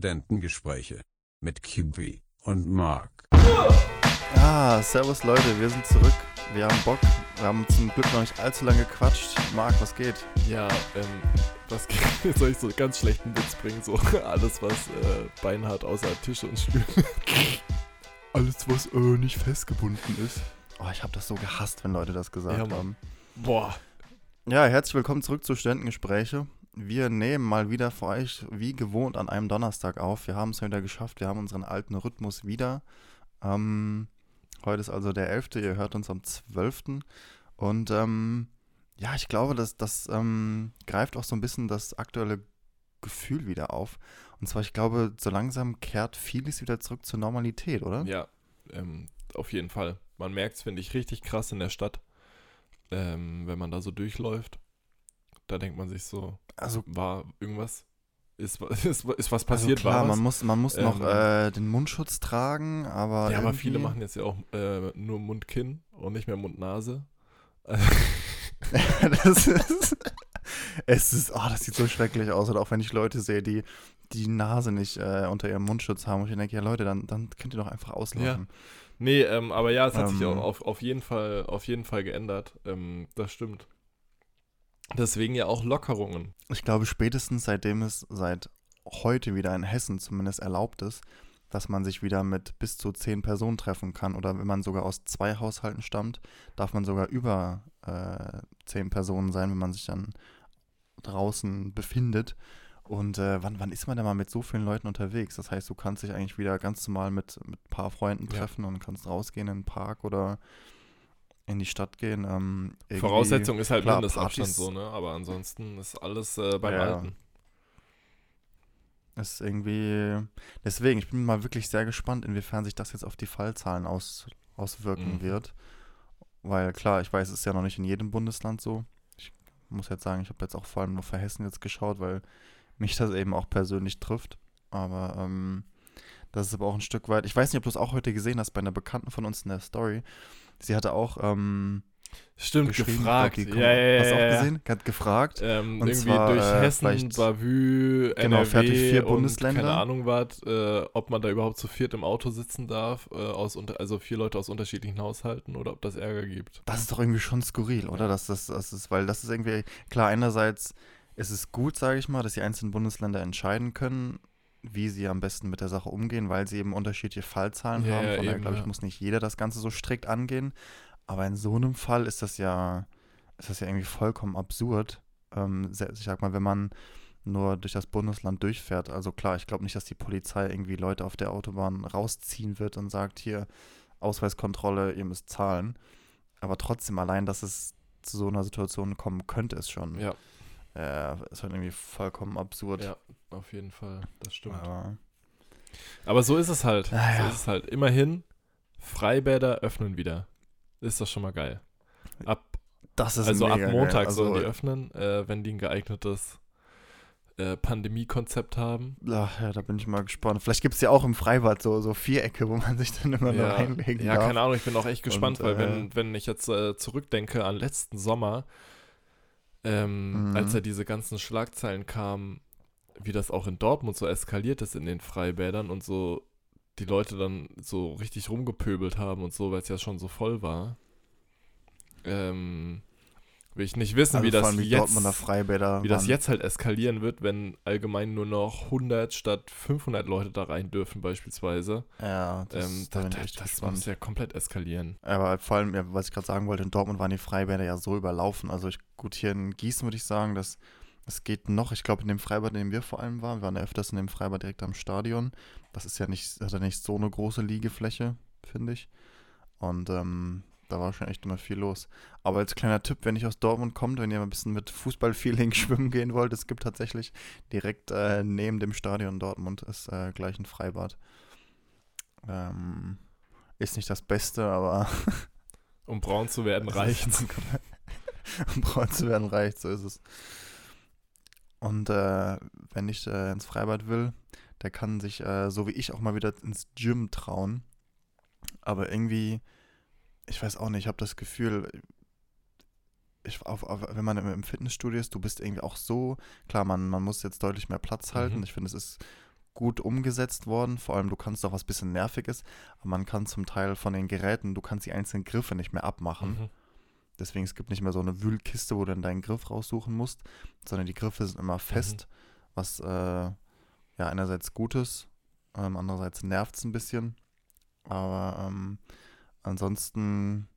Studentengespräche mit QB und Mark. Ah, servus Leute, wir sind zurück. Wir haben Bock. Wir haben zum Glück noch nicht allzu lange gequatscht. Marc, was geht? Ja, ähm, was geht? Jetzt soll ich so ganz schlechten Witz bringen? So alles, was äh, Bein hat, außer Tische und Stühle. alles, was äh, nicht festgebunden ist. Oh, ich habe das so gehasst, wenn Leute das gesagt Ja, haben. Boah. Ja, herzlich willkommen zurück zu Studentengespräche. Wir nehmen mal wieder für euch wie gewohnt an einem Donnerstag auf. Wir haben es wieder geschafft. Wir haben unseren alten Rhythmus wieder. Ähm, heute ist also der 11. Ihr hört uns am 12. Und ähm, ja, ich glaube, das, das ähm, greift auch so ein bisschen das aktuelle Gefühl wieder auf. Und zwar, ich glaube, so langsam kehrt vieles wieder zurück zur Normalität, oder? Ja, ähm, auf jeden Fall. Man merkt es, finde ich, richtig krass in der Stadt, ähm, wenn man da so durchläuft. Da denkt man sich so, Also war irgendwas, ist, ist, ist was Also passiert, klar, war was? man muss, man muss noch Ähm, äh, den Mundschutz tragen, aber. ja, aber viele machen jetzt ja auch äh, nur Mund-Kinn und nicht mehr Mund-Nase. das ist. Es ist, oh, das sieht so schrecklich aus. Oder auch wenn ich Leute sehe, die die Nase nicht äh, unter ihrem Mundschutz haben. Und ich denke, ja Leute, dann, dann könnt ihr doch einfach auslaufen. Nee, ähm, aber ja, es hat sich Ähm. auch auf, auf, jeden Fall, auf jeden Fall geändert. Ähm, das stimmt. Deswegen ja auch Lockerungen. Ich glaube, spätestens seitdem es seit heute wieder in Hessen zumindest erlaubt ist, dass man sich wieder mit bis zu zehn Personen treffen kann. Oder wenn man sogar aus zwei Haushalten stammt, darf man sogar über äh, zehn Personen sein, wenn man sich dann draußen befindet. Und äh, wann, wann ist man denn mal mit so vielen Leuten unterwegs? Das heißt, du kannst dich eigentlich wieder ganz normal mit, mit ein paar Freunden Ja. treffen und kannst rausgehen in den Park oder in die Stadt gehen. Ähm, Voraussetzung ist halt klar, Mindestabstand Partys- so, ne? Aber ansonsten ist alles äh, beim Ja. Alten. Ist irgendwie. Deswegen, ich bin mal wirklich sehr gespannt, inwiefern sich das jetzt auf die Fallzahlen aus, auswirken Mhm. wird. Weil klar, ich weiß, es ist ja noch nicht in jedem Bundesland so. Ich muss jetzt sagen, ich habe jetzt auch vor allem nur für Hessen jetzt geschaut, weil mich das eben auch persönlich trifft. Aber ähm, das ist aber auch ein Stück weit. Ich weiß nicht, ob du es auch heute gesehen hast bei einer Bekannten von uns in der Story. Sie hatte auch ähm, Stimmt, gefragt. ja, die ja, kommt- hast du ja, auch ja. gesehen? Hat gefragt. Ähm, Und irgendwie zwar, durch äh, Hessen, Bavü, Genau, NRW fährt durch vier und Bundesländer. keine Ahnung was, äh, ob man da überhaupt zu viert im Auto sitzen darf, äh, aus also vier Leute aus unterschiedlichen Haushalten oder ob das Ärger gibt. Das ist doch irgendwie schon skurril, oder? Dass das, das ist, weil das ist irgendwie, klar, einerseits ist es gut, sage ich mal, dass die einzelnen Bundesländer entscheiden können, wie sie am besten mit der Sache umgehen, weil sie eben unterschiedliche Fallzahlen Ja, haben. ja, Von daher, eben, glaube ich, ja. muss nicht jeder das Ganze so strikt angehen. Aber in so einem Fall ist das ja, ist das ja irgendwie vollkommen absurd. Ähm, ich sag mal, wenn man nur durch das Bundesland durchfährt. Also klar, ich glaube nicht, dass die Polizei irgendwie Leute auf der Autobahn rausziehen wird und sagt, hier, Ausweiskontrolle, ihr müsst zahlen. Aber trotzdem, allein, dass es zu so einer Situation kommen könnte, ist schon, Ja, äh, ist halt irgendwie vollkommen absurd. ja, auf jeden Fall, das stimmt. Aber, Aber so ist es halt. Ah, So ja. ist es halt. Immerhin, Freibäder öffnen wieder. Ist das schon mal geil. Ab, das ist also ab Montag. Also, sollen die öffnen, äh, wenn die ein geeignetes äh, Pandemie-Konzept haben. ach, ja, da bin ich mal gespannt. Vielleicht gibt es ja auch im Freibad so, so Vierecke, wo man sich dann immer nur Ja, reinlegen ja darf. keine Ahnung, ich bin auch echt gespannt, Und, weil äh, wenn, wenn ich jetzt äh, zurückdenke an letzten Sommer, ähm, Mhm. als ja diese ganzen Schlagzeilen kamen, wie das auch in Dortmund so eskaliert ist in den Freibädern und so die Leute dann so richtig rumgepöbelt haben und so, weil es ja schon so voll war. Ähm, will ich nicht wissen, also wie das jetzt wie das jetzt halt eskalieren wird, wenn allgemein nur noch 100 statt 500 Leute da rein dürfen beispielsweise. Ja, das, ähm, da da, das muss ja komplett eskalieren. Aber vor allem, ja, was ich gerade sagen wollte, in Dortmund waren die Freibäder ja so überlaufen. Also ich, gut, hier in Gießen würde ich sagen, dass es geht noch. Ich glaube, in dem Freibad, in dem wir vor allem waren, wir waren ja öfters in dem Freibad direkt am Stadion. Das ist ja nicht, hat ja nicht so eine große Liegefläche, finde ich. Und ähm, da war schon echt immer viel los. Aber als kleiner Tipp, wenn ihr aus Dortmund kommt, wenn ihr mal ein bisschen mit Fußballfeeling schwimmen gehen wollt, es gibt tatsächlich direkt äh, neben dem Stadion Dortmund ist äh, gleich ein Freibad. Ähm, ist nicht das Beste, aber Um braun zu werden, reicht. um braun zu werden reicht, so ist es. Und äh, wenn ich äh, ins Freibad will, der kann sich, äh, so wie ich, auch mal wieder ins Gym trauen. Aber irgendwie, ich weiß auch nicht, ich habe das Gefühl, ich, auf, auf, wenn man im, Fitnessstudio ist, du bist irgendwie auch so, klar, man, man muss jetzt deutlich mehr Platz halten. Mhm. Ich finde, es ist gut umgesetzt worden. Vor allem, du kannst auch was bisschen Nerviges, aber man kann zum Teil von den Geräten, du kannst die einzelnen Griffe nicht mehr abmachen. Mhm. Deswegen, es gibt nicht mehr so eine Wühlkiste, wo du dann deinen Griff raussuchen musst, sondern die Griffe sind immer fest, was äh, ja einerseits gut ist, ähm, andererseits nervt es ein bisschen. Aber ähm, ansonsten,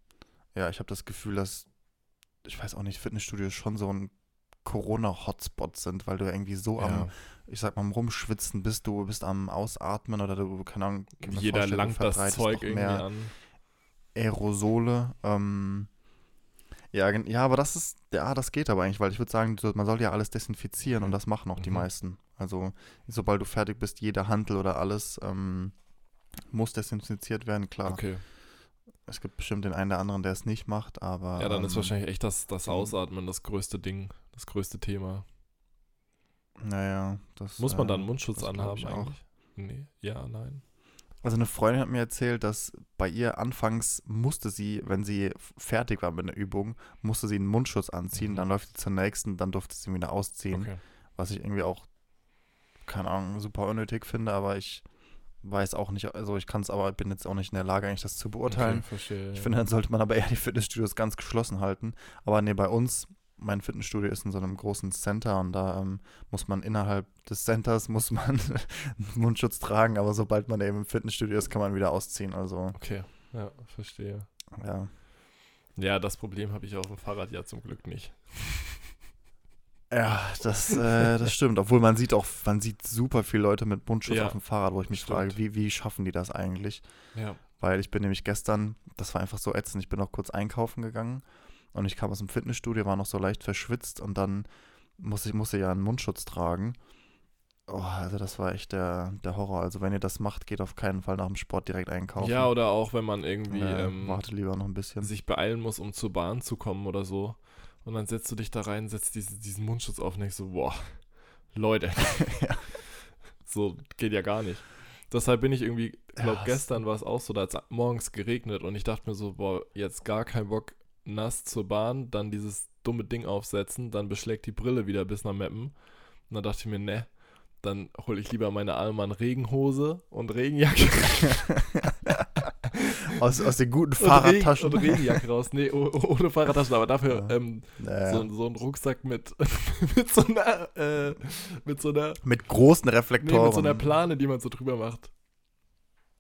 ja, ich habe das Gefühl, dass, ich weiß auch nicht, Fitnessstudios schon so ein Corona-Hotspot sind, weil du irgendwie so am, Ja. ich sag mal, am Rumschwitzen bist, du bist am Ausatmen oder du, keine Ahnung, Jeder langt das Zeug irgendwie mehr an. Aerosole. Ähm, ja, ja, aber das ist, ja, das geht aber eigentlich, weil ich würde sagen, man soll ja alles desinfizieren und das machen auch die Mhm. meisten. Also, sobald du fertig bist, jeder Handel oder alles ähm, muss desinfiziert werden, klar. Okay. Es gibt bestimmt den einen oder anderen, der es nicht macht, aber. Ja, dann ist ähm, wahrscheinlich echt das, das. Ausatmen das größte Ding, das größte Thema. Naja, das. Muss man äh, dann Mundschutz das glaub anhaben ich auch. eigentlich? Nee, ja, nein. Also eine Freundin hat mir erzählt, dass bei ihr anfangs musste sie, wenn sie fertig war mit einer Übung, musste sie einen Mundschutz anziehen, Mhm. dann läuft sie zur nächsten, dann durfte sie ihn wieder ausziehen. Okay. Was ich irgendwie auch, keine Ahnung, super unnötig finde, aber ich weiß auch nicht, also ich kann es aber, bin jetzt auch nicht in der Lage, eigentlich das zu beurteilen. Okay, verstehe. Ich ja. finde, dann sollte man aber eher die Fitnessstudios ganz geschlossen halten. Aber nee, bei uns, mein Fitnessstudio ist in so einem großen Center und da ähm, muss man innerhalb des Centers muss man Mundschutz tragen, aber sobald man eben im Fitnessstudio ist, kann man wieder ausziehen. Also Okay, ja, verstehe. ja. Ja, das Problem habe ich auf dem Fahrrad ja zum Glück nicht. Ja, das, äh, das stimmt. Obwohl man sieht auch, man sieht super viele Leute mit Mundschutz Ja, auf dem Fahrrad, wo ich mich stimmt. frage, wie, wie schaffen die das eigentlich? Ja. Weil ich bin nämlich gestern, das war einfach so ätzend, ich bin noch kurz einkaufen gegangen und ich kam aus dem Fitnessstudio, war noch so leicht verschwitzt und dann musste ich musste ja einen Mundschutz tragen. Oh, also das war echt der, der Horror. Also wenn ihr das macht, geht auf keinen Fall nach dem Sport direkt einkaufen. Ja, oder auch wenn man irgendwie äh, ähm, warte lieber noch ein bisschen. sich beeilen muss, um zur Bahn zu kommen oder so. Und dann setzt du dich da rein, setzt diesen, diesen Mundschutz auf und denkst so, boah, Leute. Ja. So geht ja gar nicht. Deshalb bin ich irgendwie, ich glaube, Ja, es- gestern war es auch so, da hat es morgens geregnet und ich dachte mir so, boah, jetzt gar kein Bock, nass zur Bahn, dann dieses dumme Ding aufsetzen, dann beschlägt die Brille wieder bis nach Meppen. Und dann dachte ich mir, ne, dann hole ich lieber meine Allmann Regenhose und Regenjacke. aus, aus den guten Und, Regen, Fahrradtaschen. und Regenjacke raus. Nee, oh- oh- ohne Fahrradtaschen, aber dafür Ja. ähm, Naja. so, so ein Rucksack mit, mit so einer, äh, mit so einer, mit großen nee, Reflektoren. mit so einer Plane, die man so drüber macht.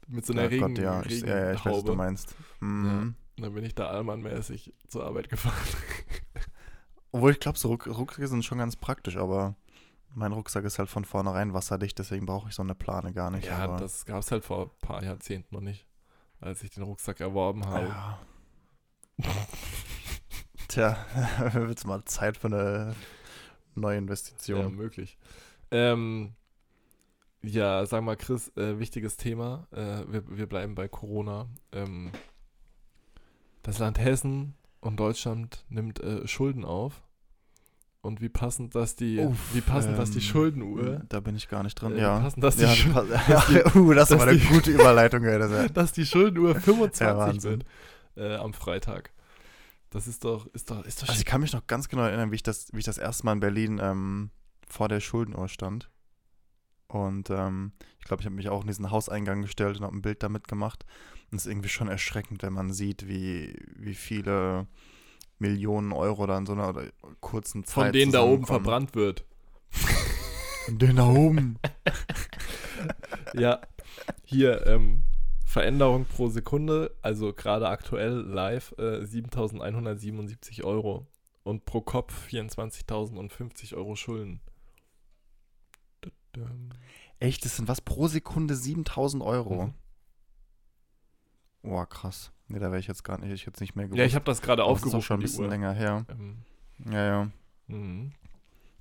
Mit so einer oh Regen, Gott, ja, ich, ja, ja, ich weiß, was du meinst. Mhm. Und dann bin ich da allmannmäßig zur Arbeit gefahren. Obwohl ich glaube, so Ruck Rucksäcke sind schon ganz praktisch, aber mein Rucksack ist halt von vornherein wasserdicht, deswegen brauche ich so eine Plane gar nicht. ja, das gab es halt vor ein paar Jahrzehnten noch nicht, als ich den Rucksack erworben habe. Ja. Tja, wird's mal Zeit für eine neue Ja, Investition. möglich. Ähm, ja, sag mal, Chris, äh, wichtiges Thema. Äh, wir, wir bleiben bei Corona. Ähm, das Land Hessen und Deutschland nimmt äh, Schulden auf. Und wie passend, dass die, Uff, wie passend, dass die ähm, Schuldenuhr, Da bin ich gar nicht drin, äh, ja. passend, dass die, ja, Schul- pa- ja, uh, das dass war eine die- gute Überleitung, das ja- dass die Schuldenuhr 25 Ja, wird äh, am Freitag. Das ist doch, ist doch, ist doch Also ich kann mich noch ganz genau erinnern, wie ich das, wie ich das erste Mal in Berlin ähm, vor der Schuldenuhr stand. Und ähm, ich glaube, ich habe mich auch in diesen Hauseingang gestellt und habe ein Bild damit gemacht. Und es ist irgendwie schon erschreckend, wenn man sieht, wie, wie viele Millionen Euro da in so einer oder kurzen Zeit Von denen da oben verbrannt wird. Von denen da oben. Ja, hier ähm, Veränderung pro Sekunde, also gerade aktuell live äh, 7.177 Euro und pro Kopf 24.050 Euro Schulden. Echt, das sind was pro Sekunde 7000 Euro. Mhm. Boah, krass. Nee, da wäre ich jetzt gar nicht, ich jetzt nicht mehr gewusst. Ja, ich habe das gerade Aber das ist aufgerufen. auch schon ein bisschen Uhr. länger her. Ähm, Ja, ja. mhm.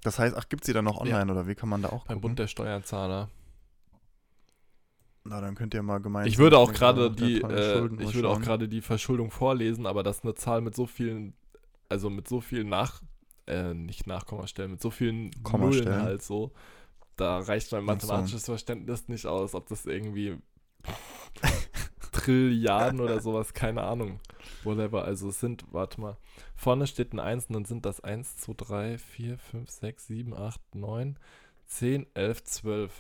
Das heißt, ach, gibt sie dann noch Ja. online oder wie kann man da auch Beim gucken? Bund der Steuerzahler. Na, dann könnt ihr mal gemeinsam. Ich würde auch gerade die, äh, ich würde auch gerade die Verschuldung vorlesen, aber das ist eine Zahl mit so vielen, also mit so vielen nach, äh, nicht Nachkommastellen, mit so vielen. Nullen halt so. Da reicht mein Ach so. mathematisches Verständnis nicht aus, ob das irgendwie Trilliarden oder sowas, keine Ahnung. Whatever, also es sind, warte mal, vorne steht ein 1 und dann sind das 1, 2, 3, 4, 5, 6, 7, 8, 9, 10, 11, 12.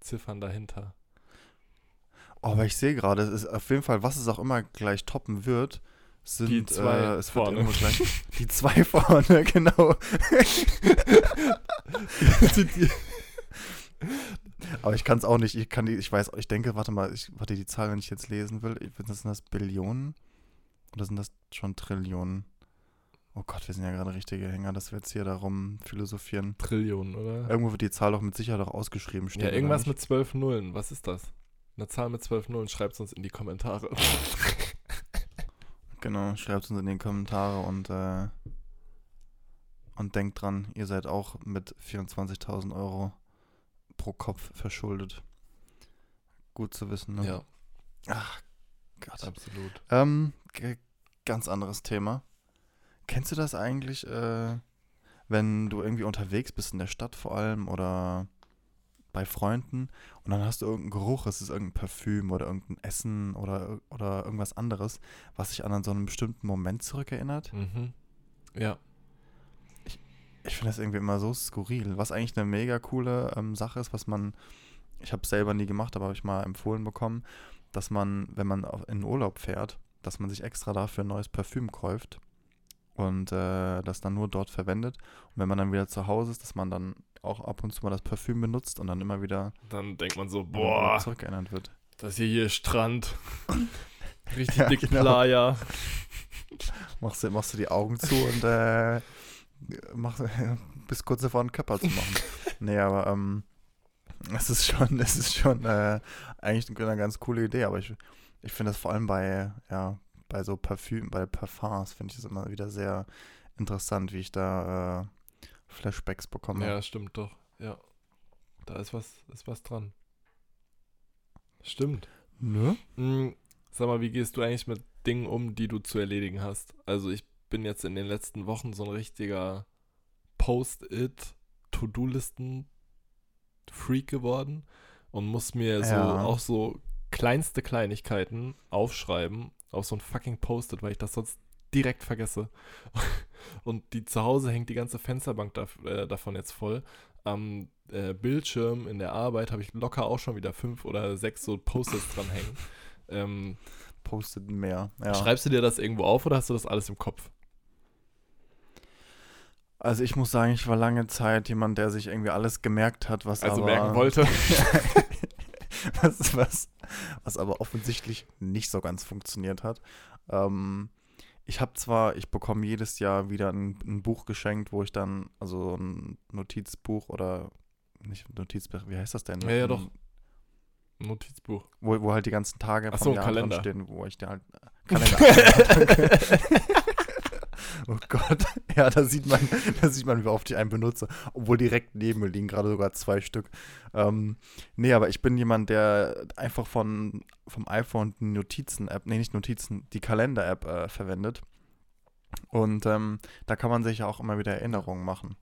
Ziffern dahinter. Oh, aber ich sehe gerade, es ist auf jeden Fall, was es auch immer gleich toppen wird, sind Die zwei äh, es vorne. gleich die zwei vorne, genau. aber ich kann es auch nicht, ich kann die, ich weiß, ich denke, warte mal, ich, warte, die Zahl, wenn ich jetzt lesen will, sind das Billionen? Oder sind das schon Trillionen? Oh Gott, wir sind ja gerade richtige Hänger, dass wir jetzt hier darum philosophieren. Trillionen, oder? Irgendwo wird die Zahl doch mit Sicherheit auch ausgeschrieben stehen. ja, irgendwas mit zwölf Nullen. Was ist das? Eine Zahl mit zwölf Nullen. Schreibt es uns in die Kommentare. Genau, schreibt uns in die Kommentare und, äh, und denkt dran, ihr seid auch mit 24.000 Euro pro Kopf verschuldet. Gut zu wissen, ne? ja, Ach Gott. absolut. Ähm, ganz anderes Thema. Kennst du das eigentlich, äh, wenn du irgendwie unterwegs bist in der Stadt vor allem oder bei Freunden und dann hast du irgendeinen Geruch, es ist irgendein Parfüm oder irgendein Essen oder, oder irgendwas anderes, was sich an so einen bestimmten Moment zurückerinnert? Mhm. Ja, Ich finde das irgendwie immer so skurril, was eigentlich eine mega coole ähm, Sache ist, was man, ich habe es selber nie gemacht, aber habe ich mal empfohlen bekommen, dass man, wenn man in Urlaub fährt, dass man sich extra dafür ein neues Parfüm kauft und äh, das dann nur dort verwendet. Und wenn man dann wieder zu Hause ist, dass man dann auch ab und zu mal das Parfüm benutzt und dann immer wieder dann denkt man so, boah, Urlaub zurückerinnert wird. das hier hier ist Strand. Richtig Ja, dick genau. Playa. Machst du, machst du die Augen zu und äh, machst, bist kurz davor, einen Körper zu machen. nee, aber ähm, es ist schon, es ist schon äh, eigentlich eine ganz coole Idee, aber ich, ich finde das vor allem bei, ja, bei so Parfüm, bei Parfums finde ich das immer wieder sehr interessant, wie ich da äh, Flashbacks bekomme. Ja, stimmt doch. Ja. Da ist was, ist was dran. Stimmt. Ne? Hm, sag mal, wie gehst du eigentlich mit Dingen um, die du zu erledigen hast? Also ich bin jetzt in den letzten Wochen so ein richtiger Post-it, To-Do-Listen-Freak geworden und muss mir so Ja. auch so kleinste Kleinigkeiten aufschreiben auf so ein fucking Post-it, weil ich das sonst direkt vergesse. Und die zu Hause hängt die ganze Fensterbank da, äh, davon jetzt voll. Am äh, Bildschirm in der Arbeit habe ich locker auch schon wieder fünf oder sechs so Post-its dranhängen. Ähm, Postet mehr. Ja. Schreibst du dir das irgendwo auf oder hast du das alles im Kopf? Also ich muss sagen, ich war lange Zeit jemand, der sich irgendwie alles gemerkt hat, was Also aber merken wollte. was, was, was aber offensichtlich nicht so ganz funktioniert hat. Ähm, ich habe zwar, ich bekomme jedes Jahr wieder ein, ein Buch geschenkt, wo ich dann, also ein Notizbuch oder nicht Notizbuch, wie heißt das denn? Ja, ja, doch. Notizbuch. Wo, wo halt die ganzen Tage Ach vom so, Jahr Kalender. drinstehen, wo ich dir halt Kalender. oh Gott, ja, da sieht man, da sieht man, wie oft ich einen benutze, obwohl direkt neben mir liegen gerade sogar zwei Stück. Ähm, nee, aber ich bin jemand, der einfach von vom iPhone die Notizen-App, nee, nicht Notizen, die Kalender-App äh, verwendet. Und ähm, da kann man sich ja auch immer wieder Erinnerungen machen.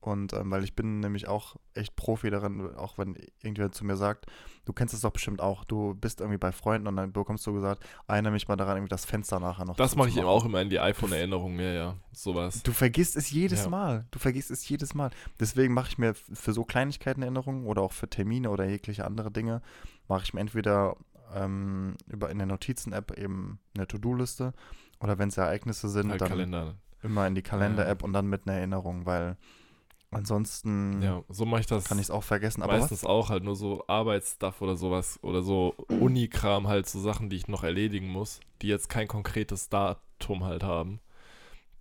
Und ähm, weil ich bin nämlich auch echt Profi darin, auch wenn irgendjemand zu mir sagt, du kennst es doch bestimmt auch, du bist irgendwie bei Freunden und dann bekommst du gesagt, erinnere mich mal daran, irgendwie das Fenster nachher noch Das mache ich eben auch immer in die iPhone-Erinnerung. Ja, ja. Sowas. Du vergisst es jedes Ja. Mal. Du vergisst es jedes Mal. Deswegen mache ich mir für so Kleinigkeiten Erinnerungen oder auch für Termine oder jegliche andere Dinge, mache ich mir entweder ähm, über in der Notizen-App eben eine To-Do-Liste oder wenn es Ereignisse sind, Halt dann Kalender. immer in die Kalender-App und dann mit einer Erinnerung, weil ansonsten Ja, so mache ich das kann ich es auch vergessen. Aber meistens auch halt nur so Arbeitsstuff oder sowas oder so Unikram halt, so Sachen, die ich noch erledigen muss, die jetzt kein konkretes Datum halt haben.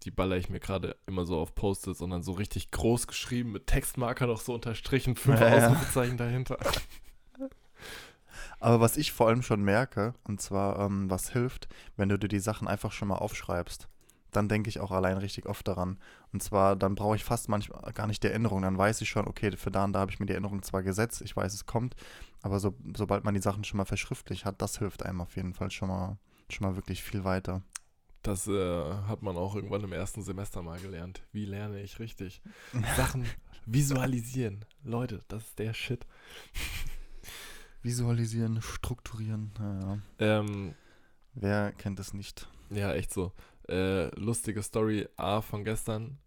Die baller ich mir gerade immer so auf Post-its und dann so richtig groß geschrieben mit Textmarker noch so unterstrichen, fünf Ja, ja. Ausrufezeichen dahinter. Aber was ich vor allem schon merke, und zwar, ähm, was hilft, wenn du dir die Sachen einfach schon mal aufschreibst, dann denke ich auch allein richtig oft daran. Und zwar, dann brauche ich fast manchmal gar nicht die Erinnerung. Dann weiß ich schon, okay, für da und da habe ich mir die Erinnerung zwar gesetzt, ich weiß, es kommt, aber so, sobald man die Sachen schon mal verschriftlich hat, das hilft einem auf jeden Fall schon mal, schon mal wirklich viel weiter. Das äh, hat man auch irgendwann im ersten Semester mal gelernt. Wie lerne ich richtig? Sachen visualisieren. Leute, das ist der Shit. Visualisieren, strukturieren, ja. Ähm, Wer kennt es nicht? ja, echt so. Äh, lustige Story A von gestern.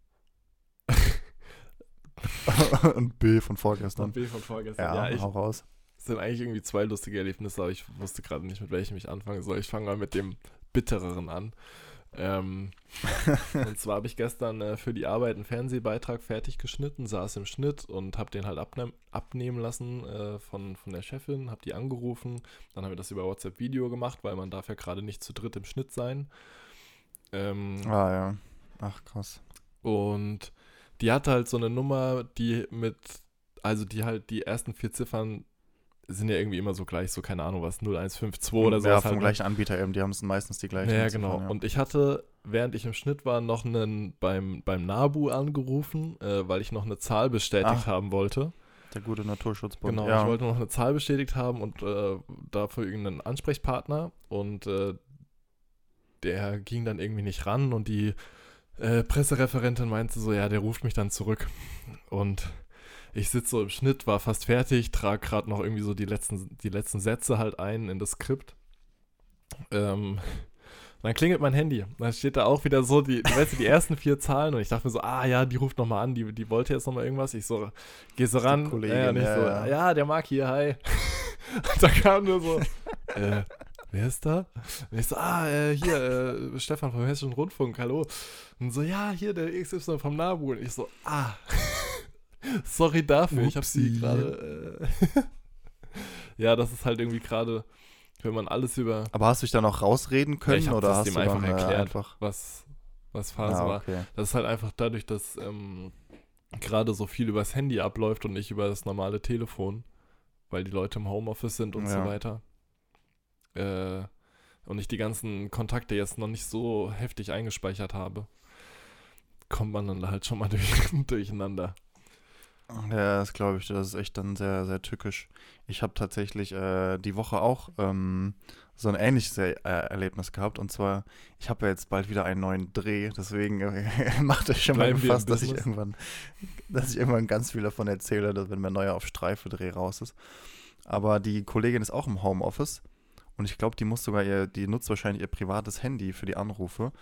und B von vorgestern. Und B von vorgestern. Ja, Ja, ich, hau raus. Es sind eigentlich irgendwie zwei lustige Erlebnisse, aber ich wusste gerade nicht, mit welchem ich anfangen soll. Ich fange mal mit dem bittereren an. Ähm, und zwar habe ich gestern äh, für die Arbeit einen Fernsehbeitrag fertig geschnitten, saß im Schnitt und habe den halt abne abnehmen lassen äh, von, von der Chefin, habe die angerufen. Dann haben wir das über WhatsApp Video gemacht, weil man darf ja gerade nicht zu dritt im Schnitt sein. Ähm, Ah ja. Ach krass. und die hatte halt so eine Nummer, die mit, also die halt die ersten vier Ziffern sind ja irgendwie immer so gleich, so keine Ahnung was, 0152 oder so. Ja, vom halt, gleichen Anbieter eben. Die haben es meistens die gleichen. Ja, Ziffern, genau. ja. Und ich hatte, während ich im Schnitt war, noch einen beim, beim NABU angerufen, äh, weil ich noch eine Zahl bestätigt Ach. haben wollte. Der gute Naturschutzbund. Genau, ja. ich wollte noch eine Zahl bestätigt haben und äh, dafür irgendeinen Ansprechpartner und äh, der ging dann irgendwie nicht ran und die äh, Pressereferentin meinte so, ja, der ruft mich dann zurück. Und ich sitze so im Schnitt, war fast fertig, trage gerade noch irgendwie so die letzten, die letzten Sätze halt ein in das Skript. Ähm, dann klingelt mein Handy. Dann steht da auch wieder so, die, du weißt, du, die ersten vier Zahlen und ich dachte mir so, ah ja, die ruft nochmal an, die, die wollte jetzt nochmal irgendwas. Ich so, geh so ran. Kollegin, ich ja, so, ja. ja, der mag hier, hi. und da kam nur so, äh, wer ist da? Und ich so, ah, äh, hier, äh, Stefan vom Hessischen Rundfunk, hallo. Und so, ja, hier, der XY vom NABU. Und ich so, ah, sorry dafür, ich habe sie Upsi. gerade, äh, ja, das ist halt irgendwie gerade, wenn man alles über Aber hast du dich da noch rausreden können ich hab oder hast dem du einfach dann, erklärt. einfach was, was Phase Ah, war. okay. Das ist halt einfach dadurch, dass ähm, gerade so viel übers Handy abläuft und nicht über das normale Telefon, weil die Leute im Homeoffice sind und so Ja. weiter. Äh, und ich die ganzen Kontakte jetzt noch nicht so heftig eingespeichert habe, kommt man dann halt schon mal durch, durcheinander. Ja, das glaube ich. Das ist echt dann sehr, sehr tückisch. Ich habe tatsächlich äh, die Woche auch ähm, so ein ähnliches er äh, Erlebnis gehabt. Und zwar, ich habe ja jetzt bald wieder einen neuen Dreh. Deswegen äh, macht euch schon mal Bleiben im gefasst, dass ich irgendwann, dass ich irgendwann ganz viel davon erzähle, dass wenn mein neuer auf Streife Dreh raus ist. Aber die Kollegin ist auch im Homeoffice. Und ich glaube, die muss sogar ihr, die nutzt wahrscheinlich ihr privates Handy für die Anrufe.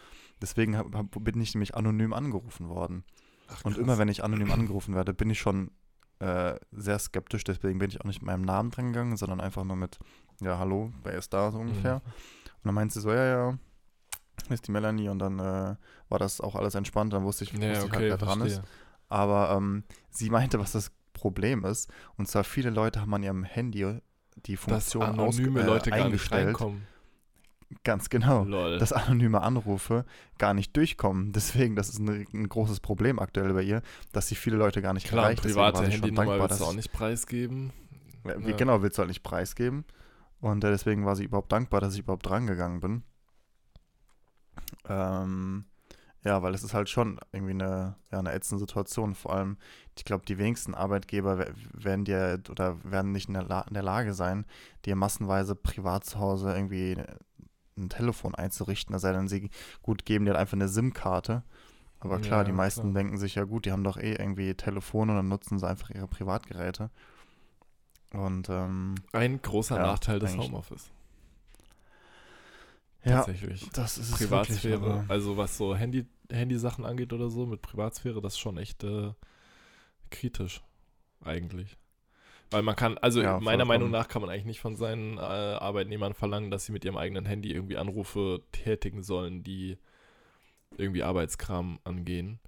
Deswegen hab, hab, bin ich nämlich anonym angerufen worden. Ach, Und immer wenn ich anonym angerufen werde, bin ich schon äh, sehr skeptisch. Deswegen bin ich auch nicht mit meinem Namen dran gegangen, sondern einfach nur mit, ja, hallo, wer ist da so ungefähr. Mhm. Und dann meinte sie so, ja, ja, ist die Melanie. Und dann äh, war das auch alles entspannt. Dann wusste ich, Ja, wusste ich okay, halt, wer dran ist. Aber ähm, sie meinte, was das Problem ist. Und zwar viele Leute haben an ihrem Handy die Dass Funktion anonyme ausge- äh, Leute gar nicht eingestellt. reinkommen. Ganz genau Lol. dass anonyme Anrufe gar nicht durchkommen. Deswegen, das ist ein, ein großes Problem aktuell bei ihr, dass sie viele Leute gar nicht Klar, erreicht. Private Handynummer willst du dass auch nicht preisgeben. Wie, Ja. Genau, willst du halt nicht preisgeben. Und äh, deswegen war sie überhaupt dankbar, dass ich überhaupt drangegangen bin. Ähm, ja, weil es ist halt schon irgendwie eine, ja, eine ätzende Situation. Vor allem, ich glaube, die wenigsten Arbeitgeber we- werden dir oder werden nicht in der, La in der Lage sein, dir massenweise privat zu Hause irgendwie ein Telefon einzurichten. Es sei denn, sie gut geben dir halt einfach eine SIM-Karte. Aber klar, Ja, die meisten klar. denken sich ja gut, die haben doch eh irgendwie Telefone und dann nutzen sie einfach ihre Privatgeräte. Und ähm, Ein großer Ja, Nachteil des. Homeoffice. Ja, Tatsächlich. das ist Privatsphäre, Wirklich, also was so Handy, Handysachen angeht oder so, mit Privatsphäre, das ist schon echt äh, kritisch, eigentlich. Weil man kann, also Ja, meiner. Meinung nach kann man eigentlich nicht von seinen äh, Arbeitnehmern verlangen, dass sie mit ihrem eigenen Handy irgendwie Anrufe tätigen sollen, die irgendwie Arbeitskram angehen.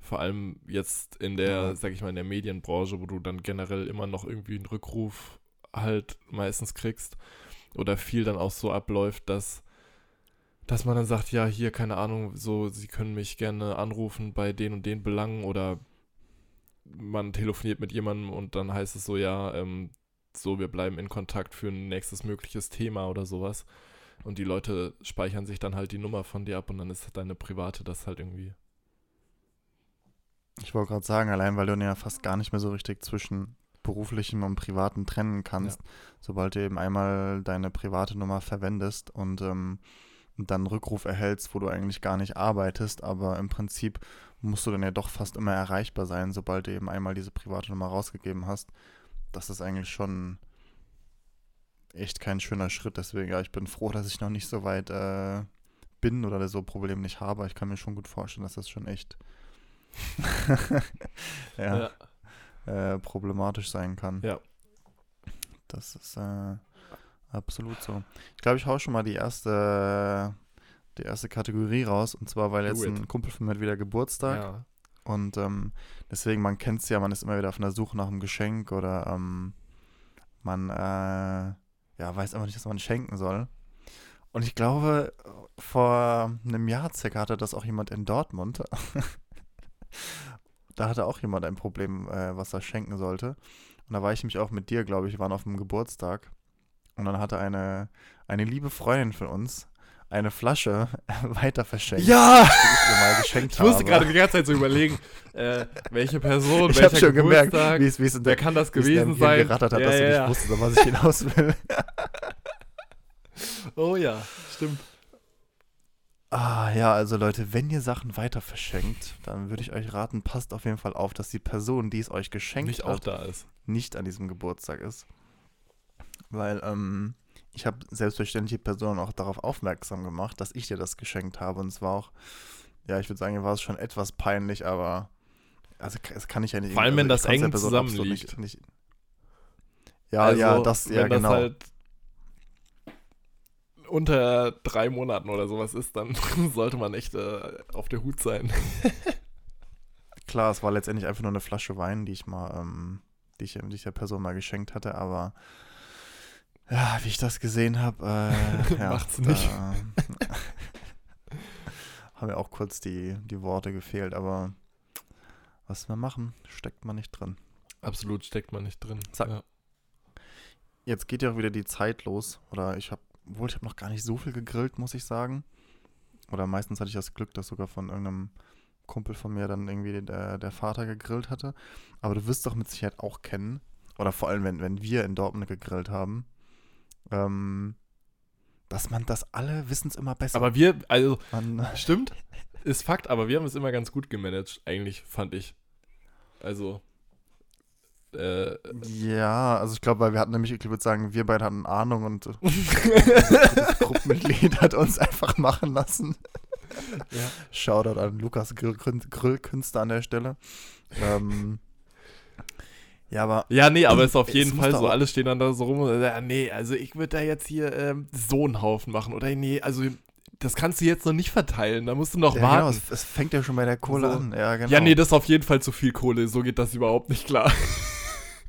Vor allem jetzt in der, sag ich mal, in der Medienbranche, wo du dann generell immer noch irgendwie einen Rückruf halt meistens kriegst oder viel dann auch so abläuft, dass dass man dann sagt, ja, hier, keine Ahnung, so, Sie können mich gerne anrufen bei den und den Belangen oder man telefoniert mit jemandem und dann heißt es so, ja, ähm, so, wir bleiben in Kontakt für ein nächstes mögliches Thema oder sowas. Und die Leute speichern sich dann halt die Nummer von dir ab und dann ist deine private das halt irgendwie. Ich wollte gerade sagen, allein weil du ja fast gar nicht mehr so richtig zwischen beruflichem und privaten trennen kannst, sobald du eben einmal deine private Nummer verwendest und ähm, und dann einen Rückruf erhältst, wo du eigentlich gar nicht arbeitest, aber im Prinzip musst du dann ja doch fast immer erreichbar sein, sobald du eben einmal diese private Nummer rausgegeben hast. Das ist eigentlich schon echt kein schöner Schritt. Deswegen, ja, ich bin froh, dass ich noch nicht so weit äh, bin oder so Probleme nicht habe. Ich kann mir schon gut vorstellen, dass das schon echt ja, Äh, problematisch sein kann. Ja. Das ist äh, absolut so. Ich glaube, ich hau schon mal die erste, die erste Kategorie raus. Und zwar, weil Do jetzt it. ein Kumpel von mir hat wieder Geburtstag. Ja. Und ähm, deswegen, man kennt es ja, man ist immer wieder auf einer Suche nach einem Geschenk oder ähm, man äh, ja, weiß einfach nicht, was man schenken soll. Und ich glaube, vor einem Jahr circa hatte das auch jemand in Dortmund. da hatte auch jemand ein Problem, äh, was er schenken sollte. Und da war ich nämlich auch mit dir, glaube ich, waren auf dem Geburtstag. Und dann hatte eine, eine liebe Freundin von uns eine Flasche weiter verschenkt, Ja! die ich ihr mal geschenkt Ich musste habe. gerade die ganze Zeit so überlegen, äh, welche Person, Ich welcher schon gemerkt, Geburtstag, wie es, wie es in wer der kann das gewesen sein? gerattert hat, ja, dass ja, ja. nicht wusstest, auf was ich hinaus will. Oh ja, stimmt. Ah, ja, also Leute, wenn ihr Sachen weiter verschenkt, dann würde ich euch raten, passt auf jeden Fall auf, dass die Person, die es euch geschenkt Nicht hat, nicht an diesem Geburtstag ist. Weil, ähm, ich habe selbstverständlich die Person auch darauf aufmerksam gemacht, dass ich dir das geschenkt habe. Und es war auch, ja, ich würde sagen, war es schon etwas peinlich, aber also es kann ich ja nicht. Vor allem, wenn also das ich kann's der eng zusammenliegt. Nicht, nicht, ja, ja, Also, das, ja, wenn genau. das halt unter drei Monaten oder sowas ist, dann sollte man echt äh, auf der Hut sein. Klar, es war letztendlich einfach nur eine Flasche Wein, die ich mal, ähm, die ich, die ich der Person mal geschenkt hatte, aber ja, wie ich das gesehen habe, äh, ja, Macht's nicht. Da, haben mir auch kurz die, die Worte gefehlt, aber was wir machen, steckt man nicht drin. Absolut steckt man nicht drin. Zack. Ja. Jetzt geht ja auch wieder die Zeit los, oder ich habe, wohl, ich habe noch gar nicht so viel gegrillt, muss ich sagen. Oder meistens hatte ich das Glück, dass sogar von irgendeinem Kumpel von mir dann irgendwie der, der Vater gegrillt hatte. Aber du wirst doch mit Sicherheit auch kennen, oder vor allem, wenn, wenn wir in Dortmund gegrillt haben, ähm, dass man das alle wissen es immer besser. Aber wir, also, man, stimmt, ist Fakt, aber wir haben es immer ganz gut gemanagt, eigentlich, fand ich. Also, äh, ja, also ich glaube, weil wir hatten nämlich, ich würde sagen, wir beide hatten Ahnung und das Gruppenmitglied hat uns einfach machen lassen. ja. Shoutout an Lukas Grill, Grillkünstler an der Stelle. Ähm, ja, aber Ja, nee, aber es ist auf jeden Fall so, alle stehen dann da so rum und sagen, nee, also ich würde da jetzt hier ähm, so einen Haufen machen. Oder nee, also das kannst du jetzt noch nicht verteilen, da musst du noch ja, genau, warten. es, es fängt ja schon bei der Kohle So. an. Ja, genau. Ja, nee, das ist auf jeden Fall zu viel Kohle, so geht das überhaupt nicht klar.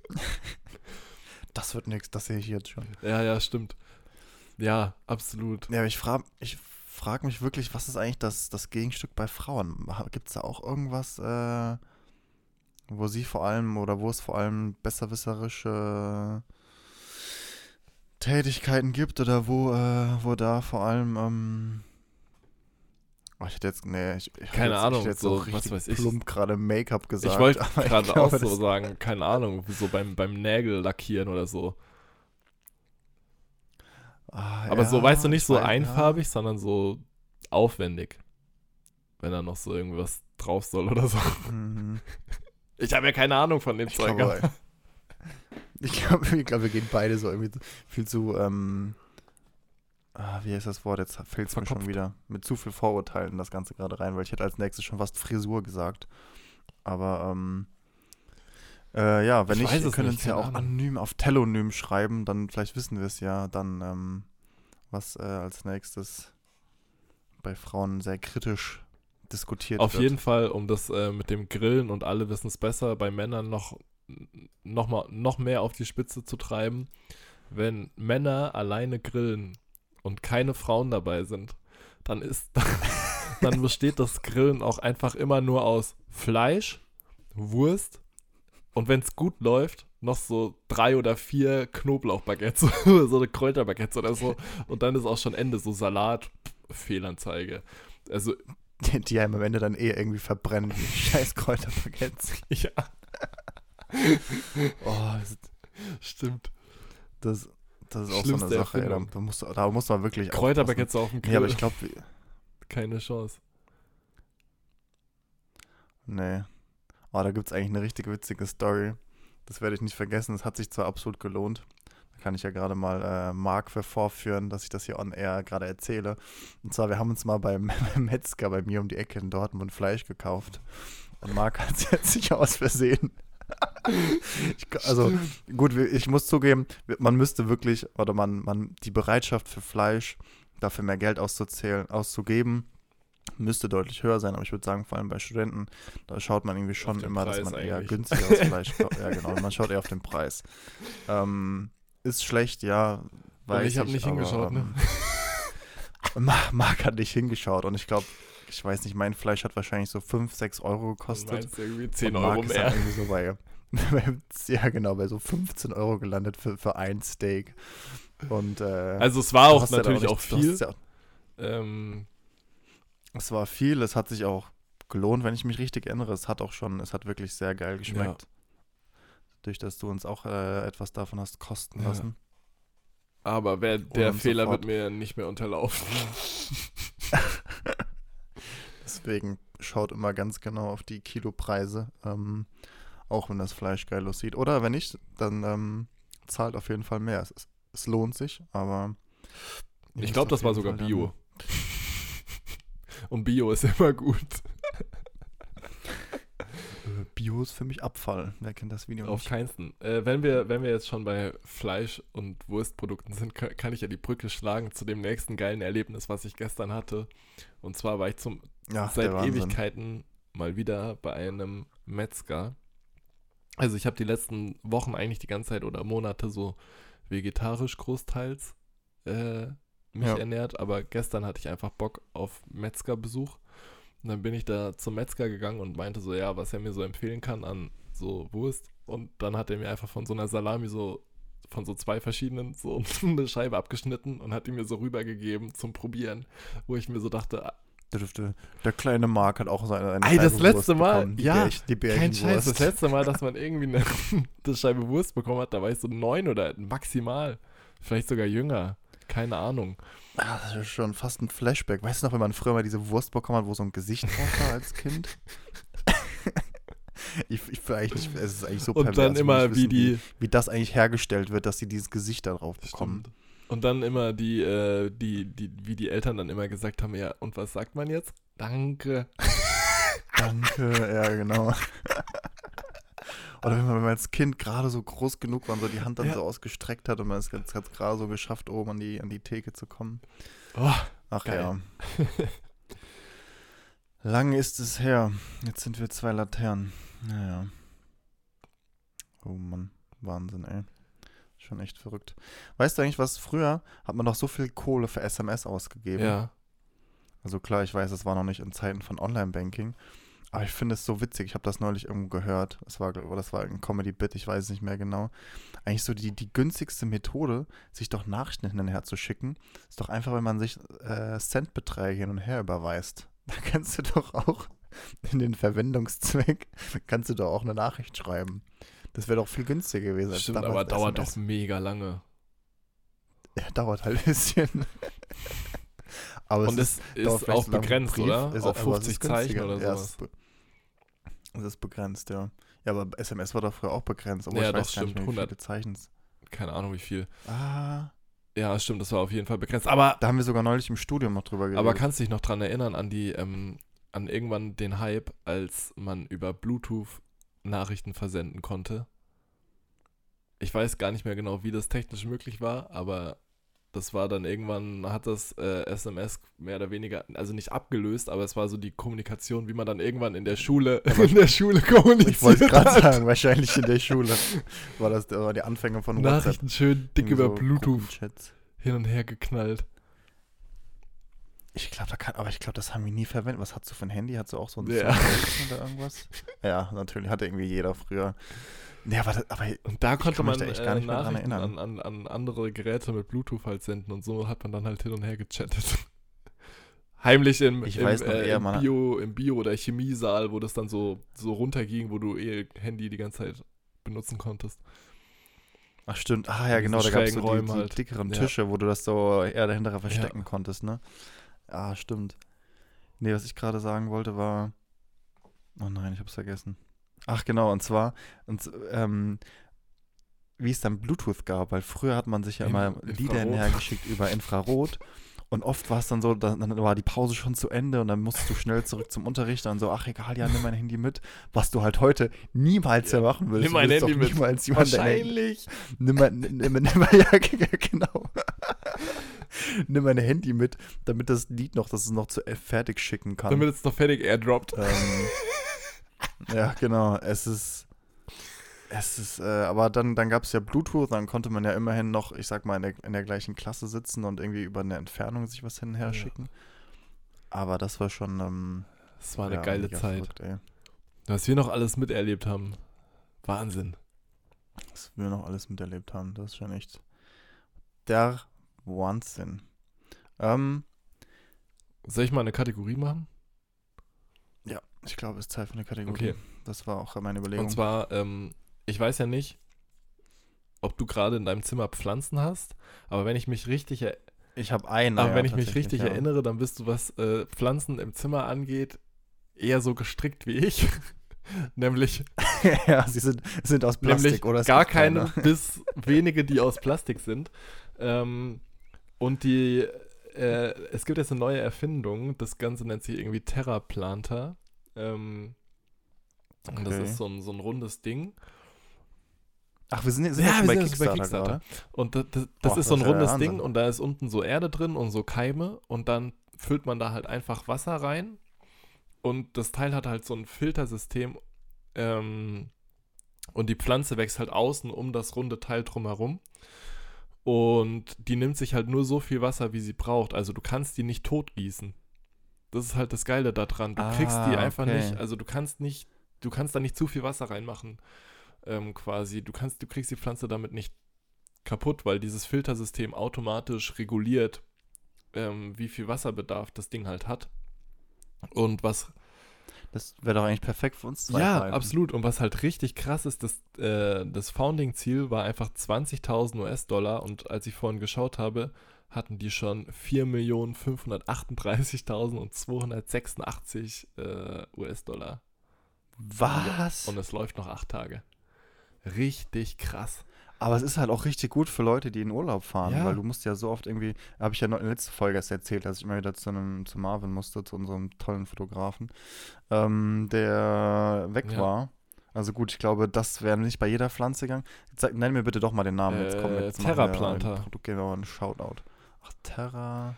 das wird nichts, das sehe ich jetzt schon. ja, ja, stimmt. Ja, absolut. Ja, aber ich frage ich frag mich wirklich, was ist eigentlich das, das Gegenstück bei Frauen? Gibt es da auch irgendwas, äh, wo sie vor allem oder wo es vor allem besserwisserische Tätigkeiten gibt oder wo, äh, wo da vor allem, ähm, oh, ich hätte jetzt, nee, ich, ich Keine jetzt, Ahnung, ich hätte jetzt so, was richtig weiß ich. plump gerade Make-up gesagt. ich wollte gerade auch so sagen, keine Ahnung, so beim, beim Nägel lackieren oder so. Ah, Aber so, ja, weißt du, nicht ich so weiß, ja. einfarbig, sondern so aufwendig. Wenn da noch so irgendwas drauf soll oder so. Mhm. Ich habe ja keine Ahnung von dem Zeug. ich glaube, ich glaube, wir gehen beide so irgendwie viel zu, ähm, ah, wie heißt das Wort? Jetzt fällt es mir schon wieder. Mit zu viel Vorurteilen das Ganze gerade rein, weil ich hätte als nächstes schon fast Frisur gesagt. Aber, ähm, äh, ja, wenn Ich nicht, weiß ihr es uns ja auch Ahnung. anonym auf Telonym schreiben, dann vielleicht wissen wir es ja, dann, ähm, was äh, als nächstes bei Frauen sehr kritisch diskutiert Auf wird. jeden Fall, um das äh, mit dem Grillen und alle wissen es besser, bei Männern noch, noch, mal, noch mehr auf die Spitze zu treiben. Wenn Männer alleine grillen und keine Frauen dabei sind, dann ist dann besteht das Grillen auch einfach immer nur aus Fleisch, Wurst und wenn es gut läuft, noch so drei oder vier Knoblauchbaguettes, so eine Kräuterbaguettes oder so. Und dann ist auch schon Ende, so Salat, Fehlanzeige. Also, Die, einem am Ende dann eh irgendwie verbrennen, scheiß Kräuterbaguettes. ja, Oh, das, stimmt. das, das ist auch so eine Sache, ey. Da, da, muss, da muss man wirklich Kräuterbaguettes auf dem Grill. Ja, aber ich glaube, Keine Chance. nee. Oh, da gibt es eigentlich eine richtig witzige Story. Das werde ich nicht vergessen. Das hat sich zwar absolut gelohnt. Kann ich ja gerade mal äh, Marc für vorführen, dass ich das hier on air gerade erzähle. Und zwar, wir haben uns mal beim, beim Metzger bei mir um die Ecke in Dortmund Fleisch gekauft. Und Marc hat, hat sich aus Versehen ich, also gut, ich muss zugeben, man müsste wirklich, oder man, man, die Bereitschaft für Fleisch, dafür mehr Geld auszuzählen, auszugeben, müsste deutlich höher sein. Aber ich würde sagen, vor allem bei Studenten, da schaut man irgendwie schon immer, dass Preis man eher eigentlich. günstigeres Fleisch kauft. Ja, genau, man schaut eher auf den Preis. Ähm, ist schlecht, ja. Weiß ich habe nicht aber, hingeschaut, ne? ähm, Ma- Marc hat nicht hingeschaut und ich glaube, ich weiß nicht, mein Fleisch hat wahrscheinlich so 5, 6 Euro Du gekostet. meinst irgendwie 10 Und Euro Marc mehr. irgendwie so bei, ja genau, bei so 15 Euro gelandet für, für ein Steak. Und äh, Also es war du auch hast ja natürlich nicht- auch du hast viel. Ja, Ähm, es war viel, es hat sich auch gelohnt, wenn ich mich richtig erinnere. Es hat auch schon, es hat wirklich sehr geil geschmeckt. Durch dass du uns auch äh, etwas davon hast kosten Ja. lassen. aber wer, der Fehler fort. wird mir nicht mehr unterlaufen. Deswegen schaut immer ganz genau auf die Kilopreise, ähm, auch wenn das Fleisch geil aussieht. Oder wenn nicht, dann ähm, zahlt auf jeden Fall mehr. Es, es, es lohnt sich, aber Ich glaube, das war sogar Fall Bio. Und Bio ist immer gut. Dann, Bio ist für mich Abfall. Wer kennt das Video Auf nicht? keinsten. Äh, wenn, wir, wenn wir jetzt schon bei Fleisch- und Wurstprodukten sind, ka- kann ich ja die Brücke schlagen zu dem nächsten geilen Erlebnis, was ich gestern hatte. Und zwar war ich zum Ja, seit. Ewigkeiten mal wieder bei einem Metzger. Also ich habe die letzten Wochen eigentlich die ganze Zeit oder Monate so vegetarisch großteils äh, mich Ja. ernährt, aber gestern hatte ich einfach Bock auf Metzgerbesuch. Und dann bin ich da zum Metzger gegangen und meinte so, ja, was er mir so empfehlen kann an so Wurst. Und dann hat er mir einfach von so einer Salami so, von so zwei verschiedenen, so eine Scheibe abgeschnitten und hat die mir so rübergegeben zum Probieren, wo ich mir so dachte, Der, dürfte, der kleine Mark hat auch seine eine Ey, das Scheibe letzte Wurst Mal, bekommen. Die ja, Bärchen- die Kein Scheiß, das letzte Mal, dass man irgendwie eine, eine Scheibe Wurst bekommen hat, da war ich so neun oder maximal. Vielleicht sogar jünger. Keine Ahnung. Ah, das ist schon fast ein Flashback. Weißt du noch, wenn man früher mal diese Wurst bekommen hat, wo so ein Gesicht drauf war als Kind? ich, ich will eigentlich nicht, es ist eigentlich so Und pervers, dann ich will immer nicht wie wissen, die. wie das eigentlich hergestellt wird, dass sie dieses Gesicht da drauf bekommen. Stimmt. Und dann immer die, äh, die, die, wie die Eltern dann immer gesagt haben, ja, und was sagt man jetzt? Danke. Danke, ja, genau. Oder wenn man, wenn man als Kind gerade so groß genug war und so die Hand dann Ja. so ausgestreckt hat und man es hat es gerade so geschafft, oben an die, an die Theke zu kommen. Oh, Ach Geil. ja. Lang ist es her. Jetzt sind wir zwei Laternen. Naja. Oh Mann, Wahnsinn, ey. Schon echt verrückt. Weißt du eigentlich, was früher hat man doch so viel Kohle für SMS ausgegeben? ja. Also klar, ich weiß, es war noch nicht in Zeiten von Online-Banking, aber ich finde es so witzig. Ich habe das neulich irgendwo gehört. Es war, das war ein Comedy-Bit, ich weiß es nicht mehr genau. Eigentlich so die, die günstigste Methode, sich doch Nachrichten hin und her zu schicken, ist doch einfach, wenn man sich äh, Centbeträge hin und her überweist. Da kannst du doch auch in den Verwendungszweck, kannst du doch auch eine Nachricht schreiben. Das wäre doch viel günstiger gewesen. Stimmt, aber dauert SMS. doch mega lange. Ja, dauert halt ein bisschen. aber Und es ist vielleicht auch begrenzt, Brief, oder? ist- Auf aber es 50 ist Zeichen oder Ja, sowas. es es ist begrenzt, ja. Ja, aber SMS war doch früher auch begrenzt, aber Ja, ich doch, weiß gar nicht stimmt, mehr, wie 100. viele Zeichen Keine Ahnung, wie viel. Ah, Ja, stimmt, das war auf jeden Fall begrenzt. Aber da haben wir sogar neulich im Studium noch drüber geredet. Aber kannst du dich noch dran erinnern an die, ähm, an irgendwann den Hype, als man über Bluetooth Nachrichten versenden konnte? Ich weiß gar nicht mehr genau, wie das technisch möglich war, aber das war dann irgendwann, hat das äh, SMS mehr oder weniger, also nicht abgelöst, aber es war so die Kommunikation, wie man dann irgendwann in der Schule, in der Schule kommuniziert ich wollte gerade sagen, wahrscheinlich in der Schule war das war die Anfänge von WhatsApp. Nachrichten schön dick über so Bluetooth hin und her geknallt. Ich glaube, da kann, aber ich glaube, das haben wir nie verwendet. Was hast du für ein Handy? Hast du auch so ein Ja. Oder irgendwas? Ja, natürlich, hatte irgendwie jeder früher. Ja, aber, das, aber Und da konnte man da echt gar äh, nicht mehr dran Nachrichten erinnern. an, an, an andere Geräte mit Bluetooth halt senden und so hat man dann halt hin und her gechattet. Heimlich im, im, noch äh, im, Bio, im Bio- oder Chemiesaal, wo das dann so, so runterging, wo du eh Handy die ganze Zeit benutzen konntest. Ach stimmt, ah ja genau, da gab es so die, die halt. dickeren Ja. Tische, wo du das so eher dahinter verstecken konntest, ne? Ah, stimmt. Nee, was ich gerade sagen wollte war. Oh nein, ich hab's vergessen. Ach genau, und zwar, und, ähm, wie es dann Bluetooth gab, weil früher hat man sich ja immer. Lieder hinhergeschickt über Infrarot Und oft war es dann so, dann, war die Pause schon zu Ende und dann musstest du schnell zurück zum Unterricht. Dann so, ach egal, ja, nimm mein Handy mit. Was du halt heute niemals ja, machen willst. Nimm mein Handy mit. Niemals jemand Wahrscheinlich. Nimm mein, nimm, nimm, ja, genau. nimm mein Handy mit, damit das Lied noch, dass es noch zu äh, fertig schicken kann. Damit es noch fertig airdroppt. ähm, ja, genau. Es ist. Es ist, äh, aber dann, dann gab es ja Bluetooth, dann konnte man ja immerhin noch, ich sag mal, in der, in der gleichen Klasse sitzen und irgendwie über eine Entfernung sich was hin und her Ja. schicken. Aber das war schon. Ähm, Das war eine ja, geile Zeit. verrückt. Was wir noch alles miterlebt haben. Wahnsinn. Was wir noch alles miterlebt haben, das ist schon echt der Wahnsinn. Ähm, Soll ich mal eine Kategorie machen? Ja, ich glaube, es ist Zeit für eine Kategorie. Okay. Das war auch meine Überlegung. Und zwar, ähm, ich weiß ja nicht, ob du gerade in deinem Zimmer Pflanzen hast, aber wenn ich mich richtig, er ich habe eine. aber ja, wenn ich mich richtig ja. erinnere, dann bist du, was äh, Pflanzen im Zimmer angeht, eher so gestrickt wie ich. nämlich ja, sie sind, sind aus Plastik oder gar keine bis wenige, die aus Plastik sind. Ähm, und die, äh, es gibt jetzt eine neue Erfindung, das Ganze nennt sich irgendwie Terra Planter. Ähm, Und das Okay. ist so ein, so ein rundes Ding. Ach, wir sind, sind Ja, wir bei sind jetzt bei Kickstarter, Kickstarter. gerade. Und das, das, das Boah, ist so ein ja rundes. Ding und da ist unten so Erde drin und so Keime und dann füllt man da halt einfach Wasser rein und das Teil hat halt so ein Filtersystem ähm, und die Pflanze wächst halt außen um das runde Teil drumherum und die nimmt sich halt nur so viel Wasser, wie sie braucht. Also du kannst die nicht totgießen. Das ist halt das Geile daran. Du kriegst die Ah, einfach okay. nicht, also du kannst nicht, du kannst da nicht zu viel Wasser reinmachen, ähm, quasi. Du kannst, du kriegst die Pflanze damit nicht kaputt, weil dieses Filtersystem automatisch reguliert, ähm, wie viel Wasserbedarf das Ding halt hat. Und was Das wäre doch eigentlich perfekt für uns zwei. ja, beiden. absolut. Und was halt richtig krass ist, das, äh, das Founding-Ziel war einfach 20.000 US-Dollar und als ich vorhin geschaut habe, hatten die schon 4.538.286 äh, US-Dollar. Was? Und es läuft noch acht Tage. Richtig krass. Aber es ist halt auch richtig gut für Leute, die in Urlaub fahren, Ja. weil du musst ja so oft irgendwie, habe ich ja noch in der letzten Folge erst erzählt, als ich mal wieder zu, einem, zu Marvin musste, zu unserem tollen Fotografen, ähm, der weg Ja. war. Also gut, ich glaube, das wäre nicht bei jeder Pflanze gegangen. Sag, nenn mir bitte doch mal den Namen. Jetzt kommen wir Äh, jetzt Terraplanter. ein Produkt genau einen Shoutout. Ach, Terra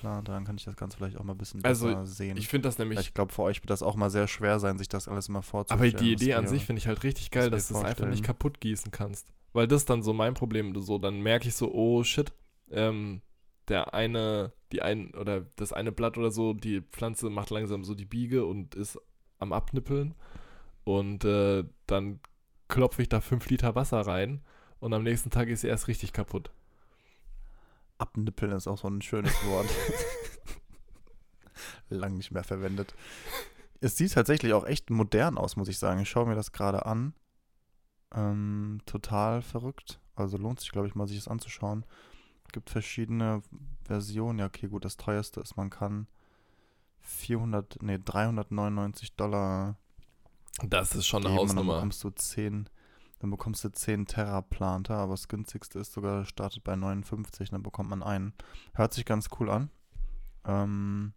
Planter, dann kann ich das Ganze vielleicht auch mal ein bisschen Also, besser sehen. Ich finde das nämlich. ich glaube, für euch wird das auch mal sehr schwer sein, sich das alles mal aber vorzustellen. die Idee an sich finde ich halt richtig geil, dass du es einfach nicht kaputt gießen kannst. Weil das dann so mein Problem so, dann merke ich so, oh shit, ähm, der eine, die ein oder das eine Blatt oder so, die Pflanze macht langsam so die Biege und ist am Abnippeln. Und äh, dann klopfe ich da 5 Liter Wasser rein und am nächsten Tag ist sie erst richtig kaputt. Abnippeln ist auch so ein schönes Wort. Lang nicht mehr verwendet. Es sieht tatsächlich auch echt modern aus, muss ich sagen. Ich schaue mir das gerade an. Ähm, total verrückt. Also lohnt sich, glaube ich, mal sich das anzuschauen. Gibt verschiedene Versionen. Ja, okay, gut, das teuerste ist, man kann 400, nee, 399 Dollar Das ist schon eine geben und dann Hausnummer. bekommst du 10, dann bekommst du 10 Terra-Planter, aber das günstigste ist sogar, startet bei 59, dann bekommt man einen. Hört sich ganz cool an. Ähm,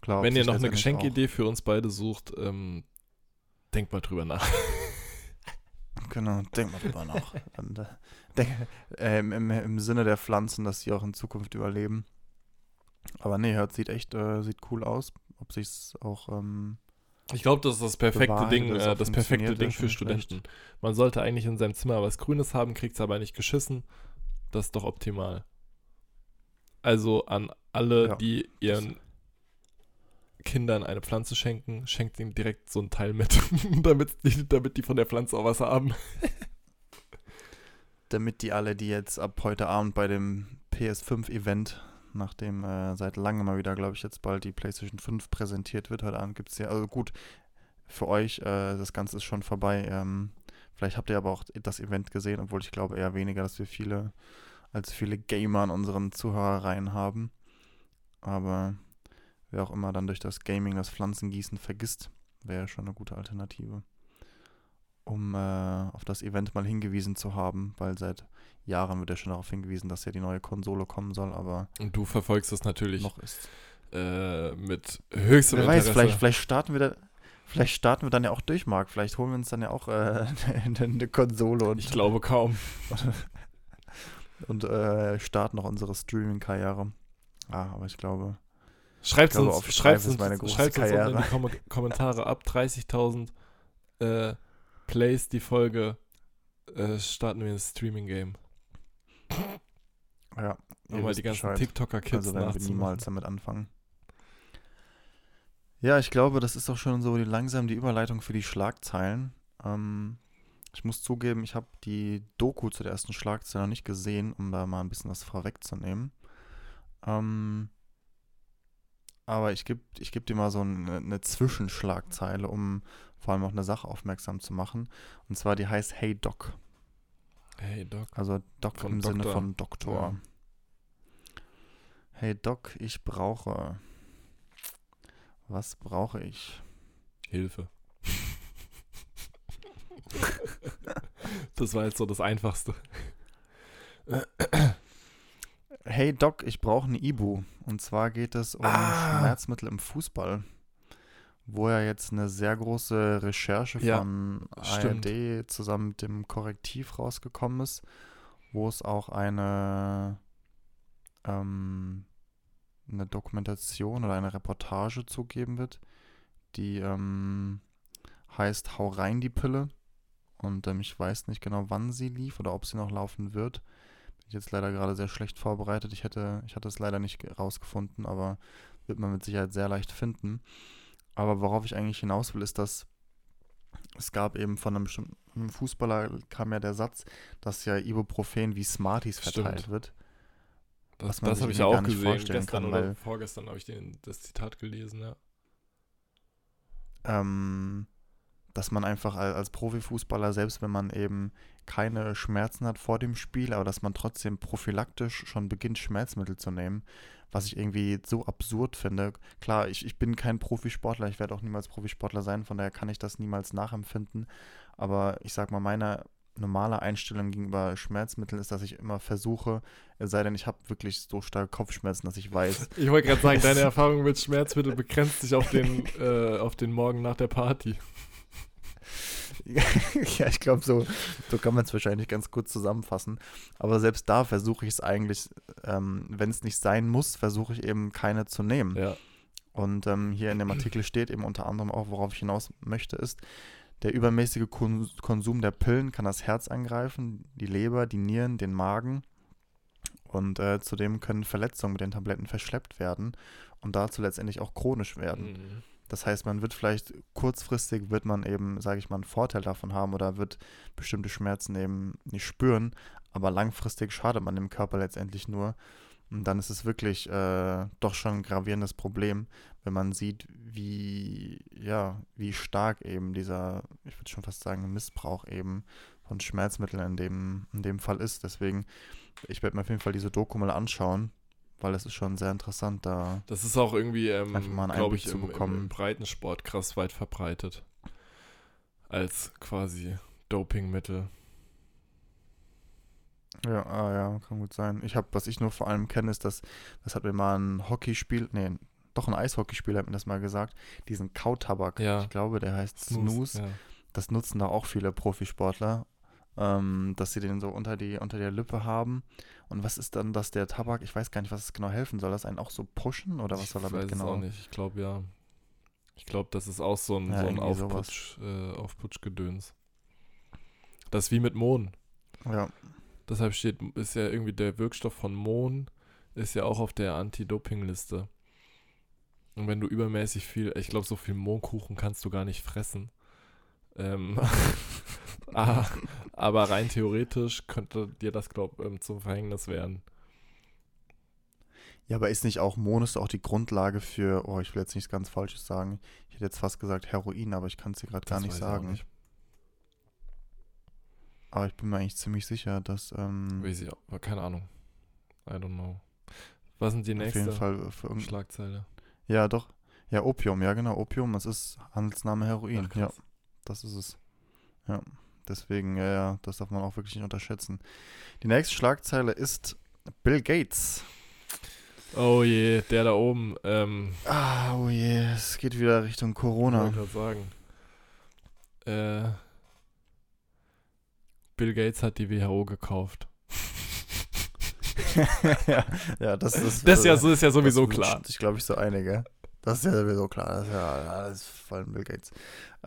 klar, Wenn ihr sich noch eine Geschenkidee für uns beide sucht, ähm, denkt mal drüber nach. Genau, denk mal drüber nach. Und, äh, denk, äh, im, im, Im Sinne der Pflanzen, dass sie auch in Zukunft überleben. Aber nee, hört, sieht echt, äh, sieht cool aus. Ob sich's auch, ähm, Ich glaube, das ist das perfekte Bewahrheit, Ding, dass es äh, das perfekte Ding für. Studenten. Man sollte eigentlich in seinem Zimmer was Grünes haben, kriegt es aber nicht geschissen. Das ist doch optimal. Also an alle, Ja, die ihren Kindern eine Pflanze schenken, schenkt ihnen direkt so ein Teil mit, damit, die, damit die von der Pflanze auch was haben. damit die alle, die jetzt ab heute Abend bei dem PS5-Event, nachdem äh, seit langem mal wieder, glaube ich, jetzt bald die PlayStation 5 präsentiert wird, heute Abend gibt es ja, also gut, für euch, äh, das Ganze ist schon vorbei. Ähm, vielleicht habt ihr aber auch das Event gesehen, obwohl ich glaube eher weniger, dass wir viele, als viele Gamer in unseren Zuhörerreihen haben. Aber wer auch immer dann durch das Gaming das Pflanzengießen vergisst, wäre schon eine gute Alternative. um äh, auf das Event mal hingewiesen zu haben, weil seit Jahren wird ja schon darauf hingewiesen, dass ja die neue Konsole kommen soll, aber Und du verfolgst das natürlich noch ist. äh, mit höchstem Wer weiß, Interesse. vielleicht, vielleicht starten wir da, vielleicht starten wir dann ja auch durch, Marc. Vielleicht holen wir uns dann ja auch äh, eine, eine Konsole und, ich glaube kaum. und äh, starten noch unsere Streaming-Karriere. Ah, aber ich glaube, Schreibt uns, auf schreibt uns, meine große schreibt uns in die Kom Kommentare ab 30.000 äh, Plays die Folge äh, starten wir ein Streaming-Game. Ja. wisst die ganzen. TikToker-Kids Also werden wir niemals damit anfangen. Ja, ich glaube, das ist auch schon so die, langsam die Überleitung für die Schlagzeilen. Ähm, ich muss zugeben, ich habe die Doku zu der ersten Schlagzeile noch nicht gesehen, um da mal ein bisschen was vorwegzunehmen. Ähm, aber ich gebe ich geb dir mal so eine, eine Zwischenschlagzeile, um vor allem auf eine Sache aufmerksam zu machen. Und zwar die heißt Hey Doc. Hey Doc. Also Doc Von im Sinne Doktor. von Doktor. Ja. Hey Doc, ich brauche. Was brauche ich? Hilfe. das war jetzt so das Einfachste. Hey Doc, ich brauche eine Ibu. Und zwar geht es um Ah. Schmerzmittel im Fußball. Wo ja jetzt eine sehr große Recherche Ja, von stimmt. ARD zusammen mit dem Korrektiv rausgekommen ist, wo es auch eine, ähm, eine Dokumentation oder eine Reportage zugeben wird, die ähm, heißt Hau rein die Pille. Und ähm, ich weiß nicht genau, wann sie lief oder ob sie noch laufen wird. Bin ich jetzt leider gerade sehr schlecht vorbereitet. Ich hätte, ich hatte es leider nicht ge- rausgefunden, aber wird man mit Sicherheit sehr leicht finden. Aber worauf ich eigentlich hinaus will, ist, dass es gab eben von einem bestimmten Fußballer kam ja der Satz, dass ja Ibuprofen wie Smarties verteilt Stimmt. wird. Das, das habe ich ja auch gesehen. Gestern kann, oder weil- vorgestern habe ich den, das Zitat gelesen, ja. ähm, dass man einfach als, als Profifußballer, selbst wenn man eben keine Schmerzen hat vor dem Spiel, aber dass man trotzdem prophylaktisch schon beginnt, Schmerzmittel zu nehmen, was ich irgendwie so absurd finde. Klar, ich, ich bin kein Profisportler, ich werde auch niemals Profisportler sein, von daher kann ich das niemals nachempfinden. Aber ich sag mal, meine normale Einstellung gegenüber Schmerzmitteln ist, dass ich immer versuche, es sei denn, ich habe wirklich so starke Kopfschmerzen, dass ich weiß, Ich wollte gerade sagen, deine Erfahrung mit Schmerzmittel begrenzt sich auf den, äh, auf den Morgen nach der Party. ja, ich glaube, so, so kann man es wahrscheinlich ganz kurz zusammenfassen. Aber selbst da versuche ich es eigentlich, ähm, wenn es nicht sein muss, versuche ich eben keine zu nehmen. Ja. Und ähm, hier in dem Artikel steht eben unter anderem auch, worauf ich hinaus möchte, ist, der übermäßige Kon Konsum der Pillen kann das Herz angreifen, die Leber, die Nieren, den Magen. Und äh, zudem können Verletzungen mit den Tabletten verschleppt werden und dazu letztendlich auch chronisch werden. Mhm. Das heißt, man wird vielleicht kurzfristig, wird man eben, sage ich mal, einen Vorteil davon haben oder wird bestimmte Schmerzen eben nicht spüren, aber langfristig schadet man dem Körper letztendlich nur. Und dann ist es wirklich äh, doch schon ein gravierendes Problem, wenn man sieht, wie, ja, wie stark eben dieser, ich würde schon fast sagen, Missbrauch eben von Schmerzmitteln in dem, in dem Fall ist. Deswegen, ich werde mir auf jeden Fall diese Doku mal anschauen, weil es ist schon sehr interessant, da Das ist auch irgendwie, ähm, glaube ich, zu im, im, bekommen. im Breitensport krass weit verbreitet. Als quasi Dopingmittel. Ja, ah, ja, kann gut sein. Ich habe, was ich nur vor allem kenne, ist, dass, das hat mir mal ein Hockeyspiel, nee, doch ein Eishockeyspieler hat mir das mal gesagt, diesen Kautabak, Ja. ich glaube, der heißt Snooze, Ja. das nutzen da auch viele Profisportler, ähm, dass sie den so unter die, unter der Lippe haben. Und was ist dann, dass der Tabak, ich weiß gar nicht, was es genau helfen soll, das einen auch so pushen oder was ich soll damit weiß genau? es auch nicht. Ich glaube, ja. Ich glaube, das ist auch so ein, Ja, so ein. Aufputsch, äh, Aufputschgedöns. Das ist wie mit Mohn. Ja, Deshalb steht, ist ja irgendwie der Wirkstoff von Mohn, ist ja auch auf der Anti-Doping-Liste. Und wenn du übermäßig viel, ich glaube, so viel Mohnkuchen kannst du gar nicht fressen. Ähm, ah, aber rein theoretisch könnte dir das, glaube ich, ähm, zum Verhängnis werden. Ja, aber ist nicht auch Monus auch die Grundlage für, oh, ich will jetzt nichts ganz Falsches sagen. Ich hätte jetzt fast gesagt Heroin, aber ich kann es dir gerade gar nicht sagen. nicht. Aber ich bin mir eigentlich ziemlich sicher, dass ähm, Weiß ich auch, keine Ahnung. I don't know. Was sind die auf nächste jeden Fall für irgend... Schlagzeile? Ja, doch. Ja, Opium, ja genau, Opium, das ist Handelsname Heroin. Ach, ja, das ist es. Deswegen, ja, ja, das darf man auch wirklich nicht unterschätzen. Die nächste Schlagzeile ist Bill Gates. Oh je, der da oben. Ähm, Ah, oh je, es geht wieder Richtung Corona. wollte gerade sagen. Äh, Bill Gates hat die WHO gekauft. ja, ja, das ist. Das ist ja, so, ist ja sowieso das klar. sich, glaube ich, so einige. Das ist ja sowieso klar. Das ist ja vor allem Bill Gates.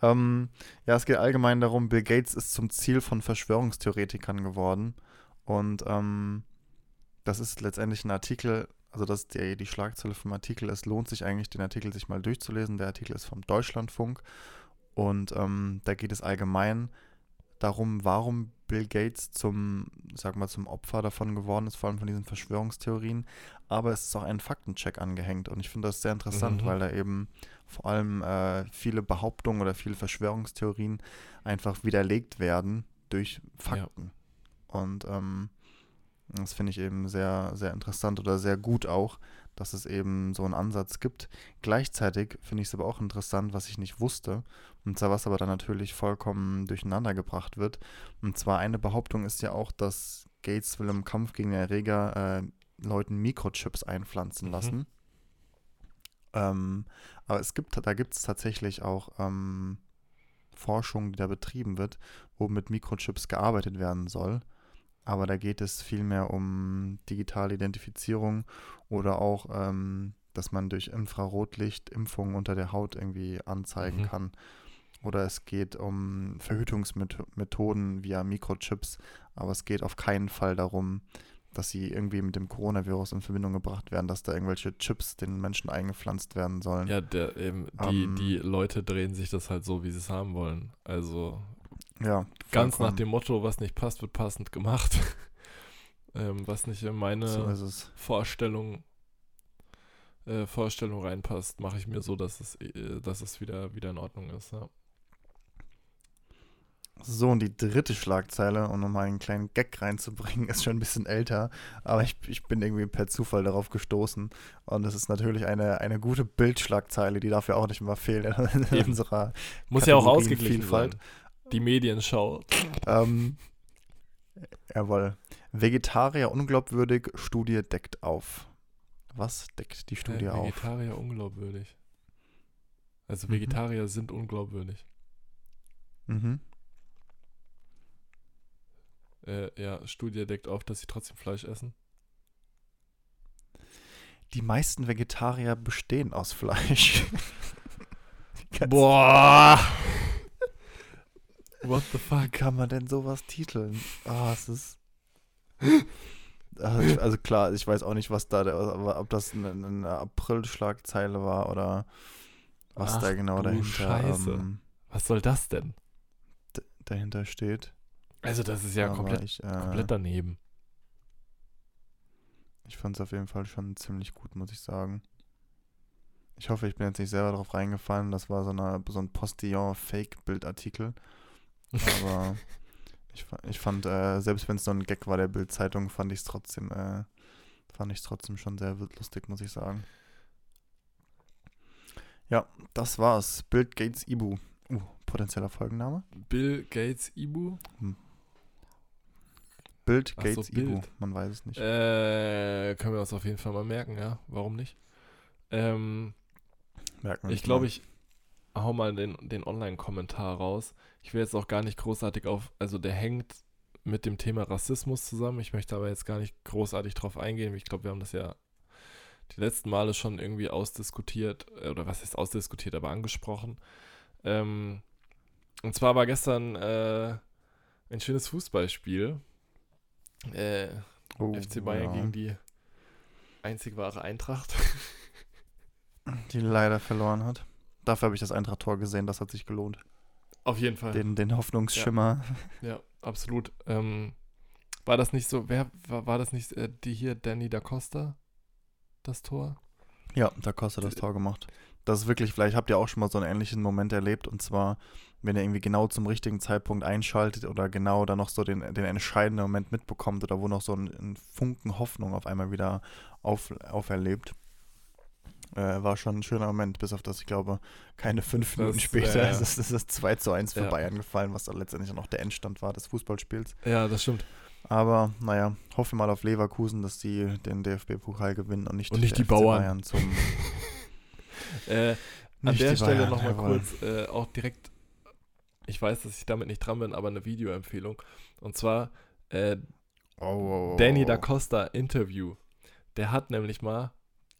Ähm, ja, es geht allgemein darum, Bill Gates ist zum Ziel von Verschwörungstheoretikern geworden. Und ähm, das ist letztendlich ein Artikel, also das ist die, die Schlagzeile vom Artikel. Es lohnt sich eigentlich, den Artikel sich mal durchzulesen. Der Artikel ist vom Deutschlandfunk. Und ähm, da geht es allgemein darum, warum Bill Gates zum, sag mal, zum Opfer davon geworden ist, vor allem von diesen Verschwörungstheorien. Aber es ist auch ein Faktencheck angehängt und ich finde das sehr interessant, Mhm. weil da eben vor allem äh, viele Behauptungen oder viele Verschwörungstheorien einfach widerlegt werden durch Fakten. Und ähm, das finde ich eben sehr, sehr interessant oder sehr gut auch, dass es eben so einen Ansatz gibt. Gleichzeitig finde ich es aber auch interessant, was ich nicht wusste, und zwar was aber dann natürlich vollkommen durcheinander gebracht wird. Und zwar eine Behauptung ist ja auch, dass Gates will im Kampf gegen Erreger äh, Leuten Mikrochips einpflanzen Mhm. lassen. Ähm, aber es gibt, da gibt es tatsächlich auch ähm, Forschung, die da betrieben wird, wo mit Mikrochips gearbeitet werden soll. Aber da geht es vielmehr um digitale Identifizierung oder auch, ähm, dass man durch Infrarotlicht Impfungen unter der Haut irgendwie anzeigen Mhm. kann. Oder es geht um Verhütungsmethoden via Mikrochips, aber es geht auf keinen Fall darum, dass sie irgendwie mit dem Coronavirus in Verbindung gebracht werden, dass da irgendwelche Chips den Menschen eingepflanzt werden sollen. Ja, der, eben, die, Ähm, die Leute drehen sich das halt so, wie sie es haben wollen. Also Ja, ganz nach dem Motto, was nicht passt, wird passend gemacht. ähm, was nicht in meine So. Vorstellung, äh, Vorstellung reinpasst, mache ich mir so, dass es, äh, dass es wieder, wieder in Ordnung ist. Ja. So, und die dritte Schlagzeile, um nochmal einen kleinen Gag reinzubringen, ist schon ein bisschen älter, aber ich, ich bin irgendwie per Zufall darauf gestoßen. Und es ist natürlich eine, eine gute Bildschlagzeile, die darf ja auch nicht immer fehlen in Eben. unserer. Muss ja auch ausgeglichen Vielfalt. sein. Die Medienschau. Ähm, jawohl. Vegetarier unglaubwürdig, Studie deckt auf. Was deckt die Studie äh, auf? Vegetarier unglaubwürdig. Also Mhm. Vegetarier sind unglaubwürdig. Mhm. Äh, ja, Studie deckt auf, dass sie trotzdem Fleisch essen. Die meisten Vegetarier bestehen aus Fleisch. Boah! What the fuck? kann man denn sowas titeln? Ah, es ist. Also, ich- also klar, ich weiß auch nicht, was da, der, ob das eine, eine April-Schlagzeile war oder was Ach da genau du dahinter, Scheiße. ähm, Was soll das denn? dahinter steht. Also das ist ja komplett, ich, äh, komplett daneben. ich fand es auf jeden Fall schon ziemlich gut, muss ich sagen. Ich hoffe, ich bin jetzt nicht selber drauf reingefallen. Das war so, eine, so ein Postillon-Fake-Bildartikel. Aber ich, ich fand, äh, selbst wenn es nur ein Gag war der Bild-Zeitung, fand ich es trotzdem, äh, fand ich trotzdem schon sehr lustig, muss ich sagen. Ja, das war's. Bild Gates Ibu. Uh, potenzieller Folgenname. Bill Gates Ibu? Bild Ach so, Gates Ibu. Bild. Man weiß es nicht. Äh, können wir uns auf jeden Fall mal merken, ja. Warum nicht? Ähm, Merken wir ich glaube, ich hau mal den, den Online-Kommentar raus. Ich will jetzt auch gar nicht großartig auf, also der hängt mit dem Thema Rassismus zusammen. Ich möchte aber jetzt gar nicht großartig drauf eingehen. Ich glaube, wir haben das ja die letzten Male schon irgendwie ausdiskutiert, äh, oder was ist ausdiskutiert, aber angesprochen. Ähm, und zwar war gestern äh, ein schönes Fußballspiel. Äh, Oh, FC Bayern ja. gegen die einzig wahre Eintracht. Die leider verloren hat. Dafür habe ich das Eintracht-Tor gesehen, das hat sich gelohnt. Auf jeden Fall. Den, den Hoffnungsschimmer. Ja, absolut. Ähm, war das nicht so, wer war, war das nicht äh, die hier, Danny da Costa, das Tor? Ja, da kostet das Tor gemacht. Das ist wirklich, vielleicht habt ihr auch schon mal so einen ähnlichen Moment erlebt und zwar, wenn ihr irgendwie genau zum richtigen Zeitpunkt einschaltet oder genau dann noch so den, den entscheidenden Moment mitbekommt oder wo noch so ein, ein Funken Hoffnung auf einmal wieder auf, auferlebt. Äh, war schon ein schöner Moment, bis auf das, ich glaube, keine fünf Das- Minuten später ja. ist es ist es 2 zu 1 für Ja. Bayern gefallen, was dann letztendlich auch noch der Endstand war des Fußballspiels. Ja, das stimmt. Aber naja, hoffen wir mal auf Leverkusen, dass die den DFB-Pokal gewinnen und nicht, Und nicht die FC Bauern. Bayern zum Äh, an der Stelle nochmal kurz äh, auch direkt, ich weiß, dass ich damit nicht dran bin, aber eine Videoempfehlung. Und zwar äh, oh, oh, oh, Danny da Costa Interview. Der hat nämlich mal.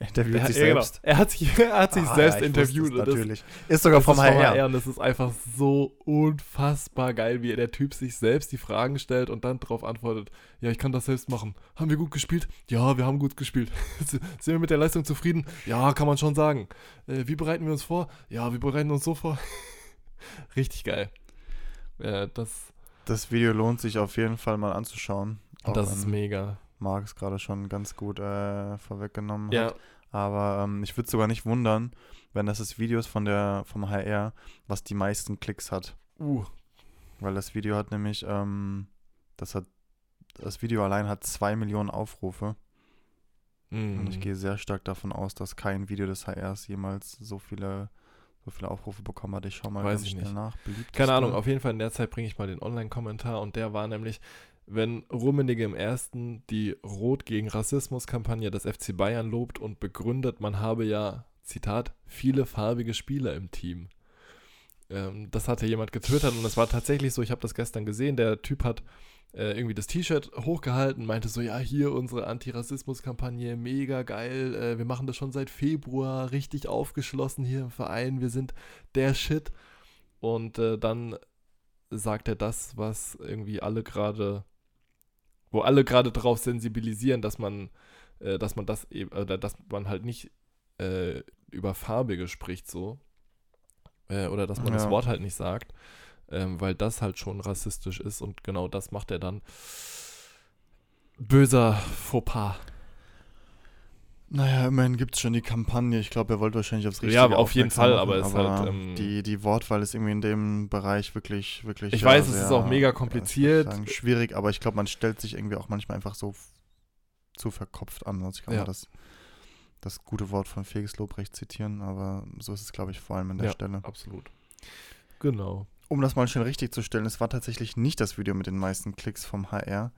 Interviewt Der, sich ja, genau. selbst. Er hat sich, er hat sich Ah, selbst ja, es interviewt. das- natürlich. Ist sogar vom ist vom HR. HR und das ist einfach so unfassbar geil, wie der Typ sich selbst die Fragen stellt und dann darauf antwortet, ja, ich kann das selbst machen. Haben wir gut gespielt? Ja, wir haben gut gespielt. Sind wir mit der Leistung zufrieden? Ja, kann man schon sagen. Äh, wie bereiten wir uns vor? Ja, wir bereiten uns so vor. Richtig geil. Äh, das Das Video lohnt sich auf jeden Fall mal anzuschauen. Das ist mega. Marc es gerade schon ganz gut äh, vorweggenommen hat. Aber ähm, ich würde sogar nicht wundern, wenn das das Video ist von der, vom HR, was die meisten Klicks hat. uh, Weil das Video hat nämlich, ähm, das hat, das Video allein hat zwei Millionen Aufrufe. Und ich mm. gehe sehr stark davon aus, dass kein Video des HRs jemals so viele, so viele Aufrufe bekommen hat. Ich schau mal Weiß ganz ich schnell nicht. nach. Beliebteste. Keine Ahnung, auf jeden Fall in der Zeit bringe ich mal den Online-Kommentar und der war nämlich, wenn Rummenigge im ersten die Rot gegen Rassismus-Kampagne des FC Bayern lobt und begründet, man habe ja, Zitat, viele farbige Spieler im Team. Ähm, das hatte jemand getwittert und es war tatsächlich so, ich habe das gestern gesehen, der Typ hat äh, irgendwie das T-Shirt hochgehalten, meinte so, ja, hier unsere Antirassismus-Kampagne, mega geil, äh, wir machen das schon seit Februar, richtig aufgeschlossen hier im Verein, wir sind der Shit. Und äh, dann sagt er das, was irgendwie alle gerade, wo alle gerade darauf sensibilisieren, dass man, äh, dass man das eben, oder dass man halt nicht äh, über Farbige spricht so. Äh, oder dass man das Ja. Wort halt nicht sagt, ähm, weil das halt schon rassistisch ist und genau das macht er dann. Böser Fauxpas. Naja, immerhin gibt es schon die Kampagne. Ich glaube, er wollte wahrscheinlich aufs Richtige Ja, aber auf jeden Fall, aber es ist halt, ähm, die, die Wortwahl ist irgendwie in dem Bereich wirklich, wirklich. Ich weiß, es sehr, ist auch mega ja, ich würd kompliziert. sagen, schwierig, aber ich glaube, man stellt sich irgendwie auch manchmal einfach so zu verkopft an. Also ich kann Ja. mal das, das gute Wort von Felix Lobrecht zitieren, aber so ist es, glaube ich, vor allem an der Ja. Stelle. Absolut. Genau. Um das mal schnell richtig zu stellen, es war tatsächlich nicht das Video mit den meisten Klicks vom HR.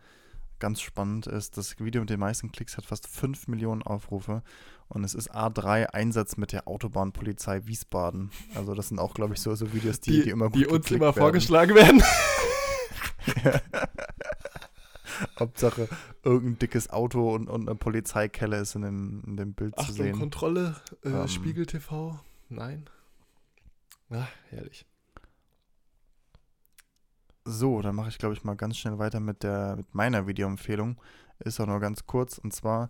Ganz spannend ist, das Video mit den meisten Klicks hat fast 5 Millionen Aufrufe und es ist A3 Einsatz mit der Autobahnpolizei Wiesbaden. Also das sind auch, glaube ich, so, so Videos, die, die, immer gut die uns immer werden. vorgeschlagen werden. Hauptsache irgendein dickes Auto und, und eine Polizeikelle ist in dem, in dem Bild zu Achtung, sehen. Kontrolle, äh, Ähm. Spiegel TV. Nein. Ah, herrlich. So, dann mache ich, glaube ich, mal ganz schnell weiter mit, der, mit meiner Videoempfehlung. Ist auch nur ganz kurz. Und zwar,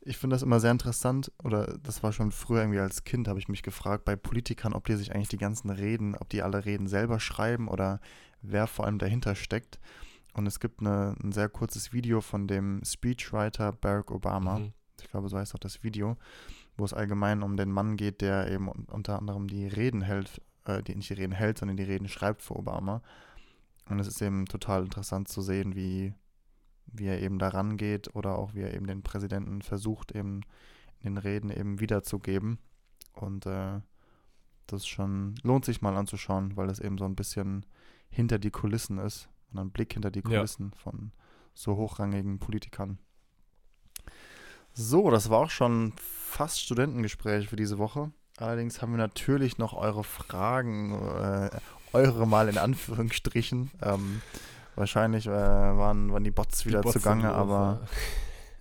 ich finde das immer sehr interessant, oder das war schon früher irgendwie als Kind, habe ich mich gefragt, bei Politikern, ob die sich eigentlich die ganzen Reden, ob die alle Reden selber schreiben oder wer vor allem dahinter steckt. Und es gibt eine, ein sehr kurzes Video von dem Speechwriter Barack Obama. Mhm. ich glaube, so heißt auch das Video, wo es allgemein um den Mann geht, der eben un- unter anderem die Reden hält, äh, die nicht die Reden hält, sondern die Reden schreibt für Obama. Und es ist eben total interessant zu sehen, wie, wie er eben daran geht oder auch wie er eben den Präsidenten versucht, eben in den Reden eben wiederzugeben. Und äh, das schon lohnt sich mal anzuschauen, weil das eben so ein bisschen hinter die Kulissen ist und ein Blick hinter die Ja. Kulissen von so hochrangigen Politikern. So, das war auch schon fast Studentengespräch für diese Woche. Allerdings haben wir natürlich noch eure Fragen, äh, eure mal in Anführungsstrichen. Ähm, wahrscheinlich äh, waren, waren die Bots wieder Die zugange, los, aber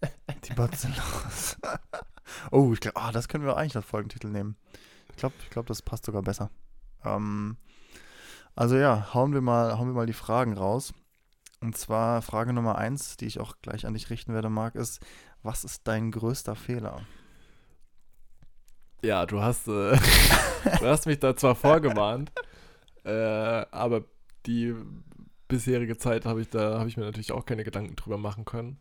ja. die Bots sind los. oh, ich glaube, ah, das können wir eigentlich als Folgentitel nehmen. Ich glaube, ich glaub, das passt sogar besser. Ähm, also ja, hauen wir, mal, hauen wir mal die Fragen raus. Und zwar Frage Nummer eins, die ich auch gleich an dich richten werde, Marc, ist, was ist dein größter Fehler? Ja, du hast, äh, du hast mich da zwar vorgewarnt, äh, aber die bisherige Zeit habe ich da habe ich mir natürlich auch keine Gedanken drüber machen können.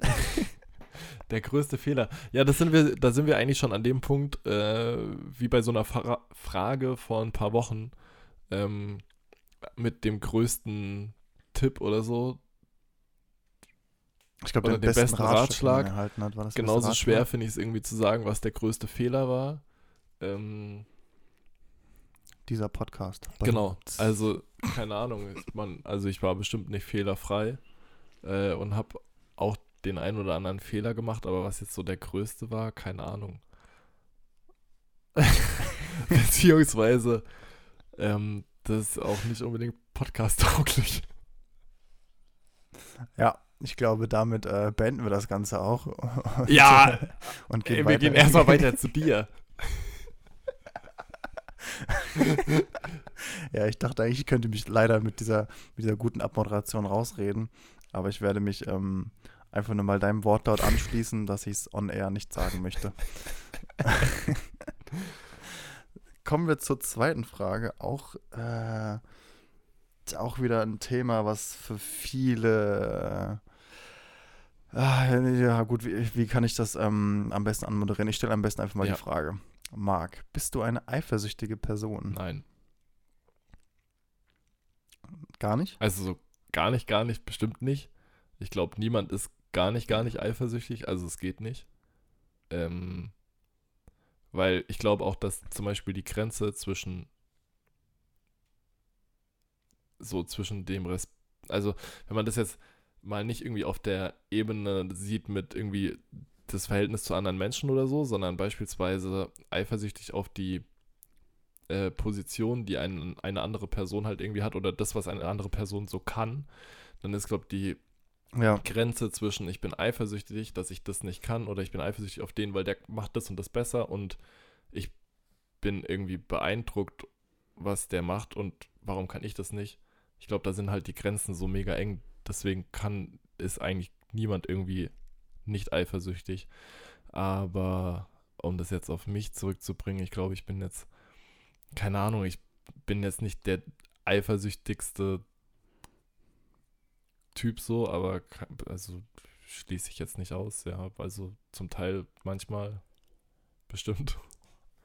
Der größte Fehler. Ja, das sind wir, da sind wir eigentlich schon an dem Punkt, äh, wie bei so einer Fra Frage vor ein paar Wochen ähm, mit dem größten Tipp oder so. Ich glaube, Oder den, den besten besten Ratschlag, Ratschlag. hat, war das der Genauso schwer finde ich es irgendwie zu sagen, was der größte Fehler war. Ähm, Dieser Podcast. genau. Also, keine Ahnung. Man, also ich war bestimmt nicht fehlerfrei äh, und habe auch den einen oder anderen Fehler gemacht, aber was jetzt so der größte war, keine Ahnung. Beziehungsweise, ähm, das ist auch nicht unbedingt podcast-tauglich. Ja, ich glaube, damit äh, beenden wir das Ganze auch. Ja, und gehen Ey, wir weiter. gehen erstmal weiter zu dir. Ja, ich dachte eigentlich, ich könnte mich leider mit dieser, mit dieser guten Abmoderation rausreden. Aber ich werde mich ähm, einfach nur mal deinem Wortlaut anschließen, dass ich es on air nicht sagen möchte. Kommen wir zur zweiten Frage. Auch, äh, auch wieder ein Thema, was für viele. Äh, ah, ja, gut, wie, wie kann ich das ähm, am besten anmoderieren? Ich stelle am besten einfach mal Ja. die Frage. Marc, bist du eine eifersüchtige Person? Nein. Gar nicht? Also so gar nicht, gar nicht, bestimmt nicht. Ich glaube, niemand ist gar nicht, gar nicht eifersüchtig. Also es geht nicht. Ähm, weil ich glaube auch, dass zum Beispiel die Grenze zwischen so zwischen dem Res also wenn man das jetzt mal nicht irgendwie auf der Ebene sieht mit irgendwie das Verhältnis zu anderen Menschen oder so, sondern beispielsweise eifersüchtig auf die äh, Position, die ein, eine andere Person halt irgendwie hat oder das, was eine andere Person so kann, dann ist, glaube ich, die Ja. Grenze zwischen ich bin eifersüchtig, dass ich das nicht kann oder ich bin eifersüchtig auf den, weil der macht das und das besser und ich bin irgendwie beeindruckt, was der macht und warum kann ich das nicht? Ich glaube, da sind halt die Grenzen so mega eng, deswegen kann ist eigentlich niemand irgendwie nicht eifersüchtig. Aber um das jetzt auf mich zurückzubringen, ich glaube, ich bin jetzt keine Ahnung, ich bin jetzt nicht der eifersüchtigste Typ so, aber also schließe ich jetzt nicht aus, ja. Also zum Teil manchmal bestimmt.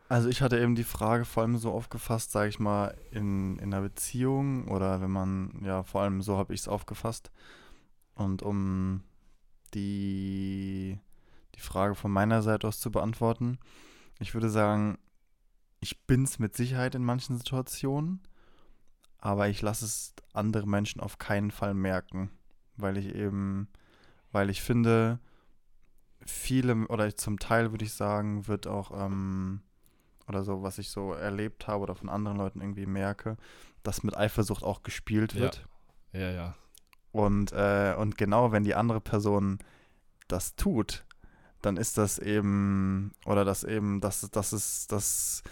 Also ich hatte eben die Frage vor allem so aufgefasst, sage ich mal, in, in einer Beziehung oder wenn man, ja, vor allem so habe ich es aufgefasst. Und um die, die Frage von meiner Seite aus zu beantworten, ich würde sagen, ich bin es mit Sicherheit in manchen Situationen, aber ich lasse es andere Menschen auf keinen Fall merken, weil ich eben, weil ich finde, viele oder zum Teil würde ich sagen, wird auch ähm, oder so, was ich so erlebt habe oder von anderen Leuten irgendwie merke, dass mit Eifersucht auch gespielt Ja. wird. Ja, ja. Und, äh, und genau, wenn die andere Person das tut, dann ist das eben, oder das eben, das, das ist, das,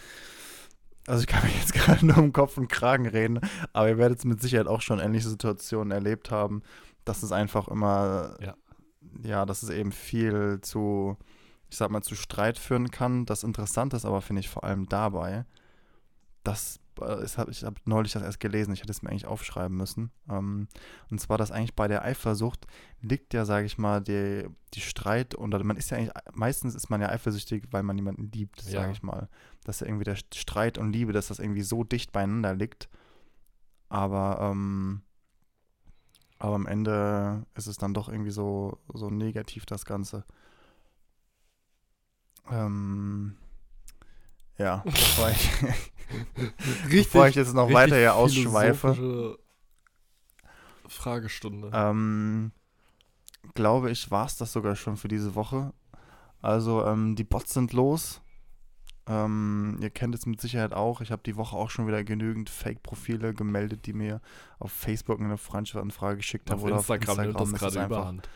also ich kann mir jetzt gerade nur um Kopf und Kragen reden, aber ihr werdet mit Sicherheit auch schon ähnliche Situationen erlebt haben, dass es einfach immer, Ja. ja, dass es eben viel zu, ich sag mal, zu Streit führen kann. Das Interessante ist aber, finde ich, vor allem dabei, dass äh, ich habe ich hab neulich das erst gelesen, ich hätte es mir eigentlich aufschreiben müssen. Ähm, und zwar, dass eigentlich bei der Eifersucht liegt ja, sage ich mal, die, die Streit oder man ist ja eigentlich, meistens ist man ja eifersüchtig, weil man jemanden liebt, Ja. sage ich mal. Dass ja irgendwie der Streit und Liebe, dass das irgendwie so dicht beieinander liegt. Aber, ähm, aber am Ende ist es dann doch irgendwie so, so negativ, das Ganze. Ähm, ja, bevor ich, bevor ich jetzt noch weiter hier ausschweife. Fragestunde. Ähm, glaube ich, war es das sogar schon für diese Woche. Also, ähm, die Bots sind los. Ähm, ihr kennt es mit Sicherheit auch. Ich habe die Woche auch schon wieder genügend Fake-Profile gemeldet, die mir auf Facebook eine Freundschaftsanfrage geschickt haben. auf oder Instagram, nimmt das ist es gerade überhand.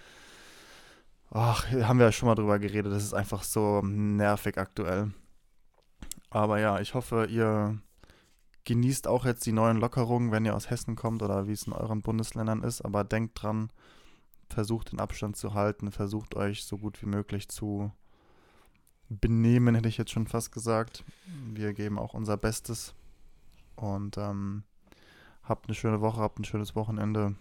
Ach, haben wir ja schon mal drüber geredet. Das ist einfach so nervig aktuell. Aber ja, ich hoffe, ihr genießt auch jetzt die neuen Lockerungen, wenn ihr aus Hessen kommt oder wie es in euren Bundesländern ist. Aber denkt dran, versucht den Abstand zu halten, versucht euch so gut wie möglich zu benehmen, hätte ich jetzt schon fast gesagt. Wir geben auch unser Bestes. Und ähm, habt eine schöne Woche, habt ein schönes Wochenende.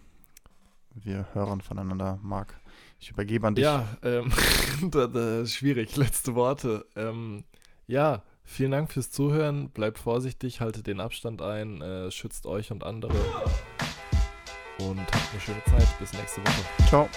Wir hören voneinander. Marc, ich übergebe an dich. Ja, ähm, schwierig. Letzte Worte. Ähm, ja, vielen Dank fürs Zuhören. Bleibt vorsichtig, haltet den Abstand ein, äh, schützt euch und andere. Und habt eine schöne Zeit. Bis nächste Woche. Ciao.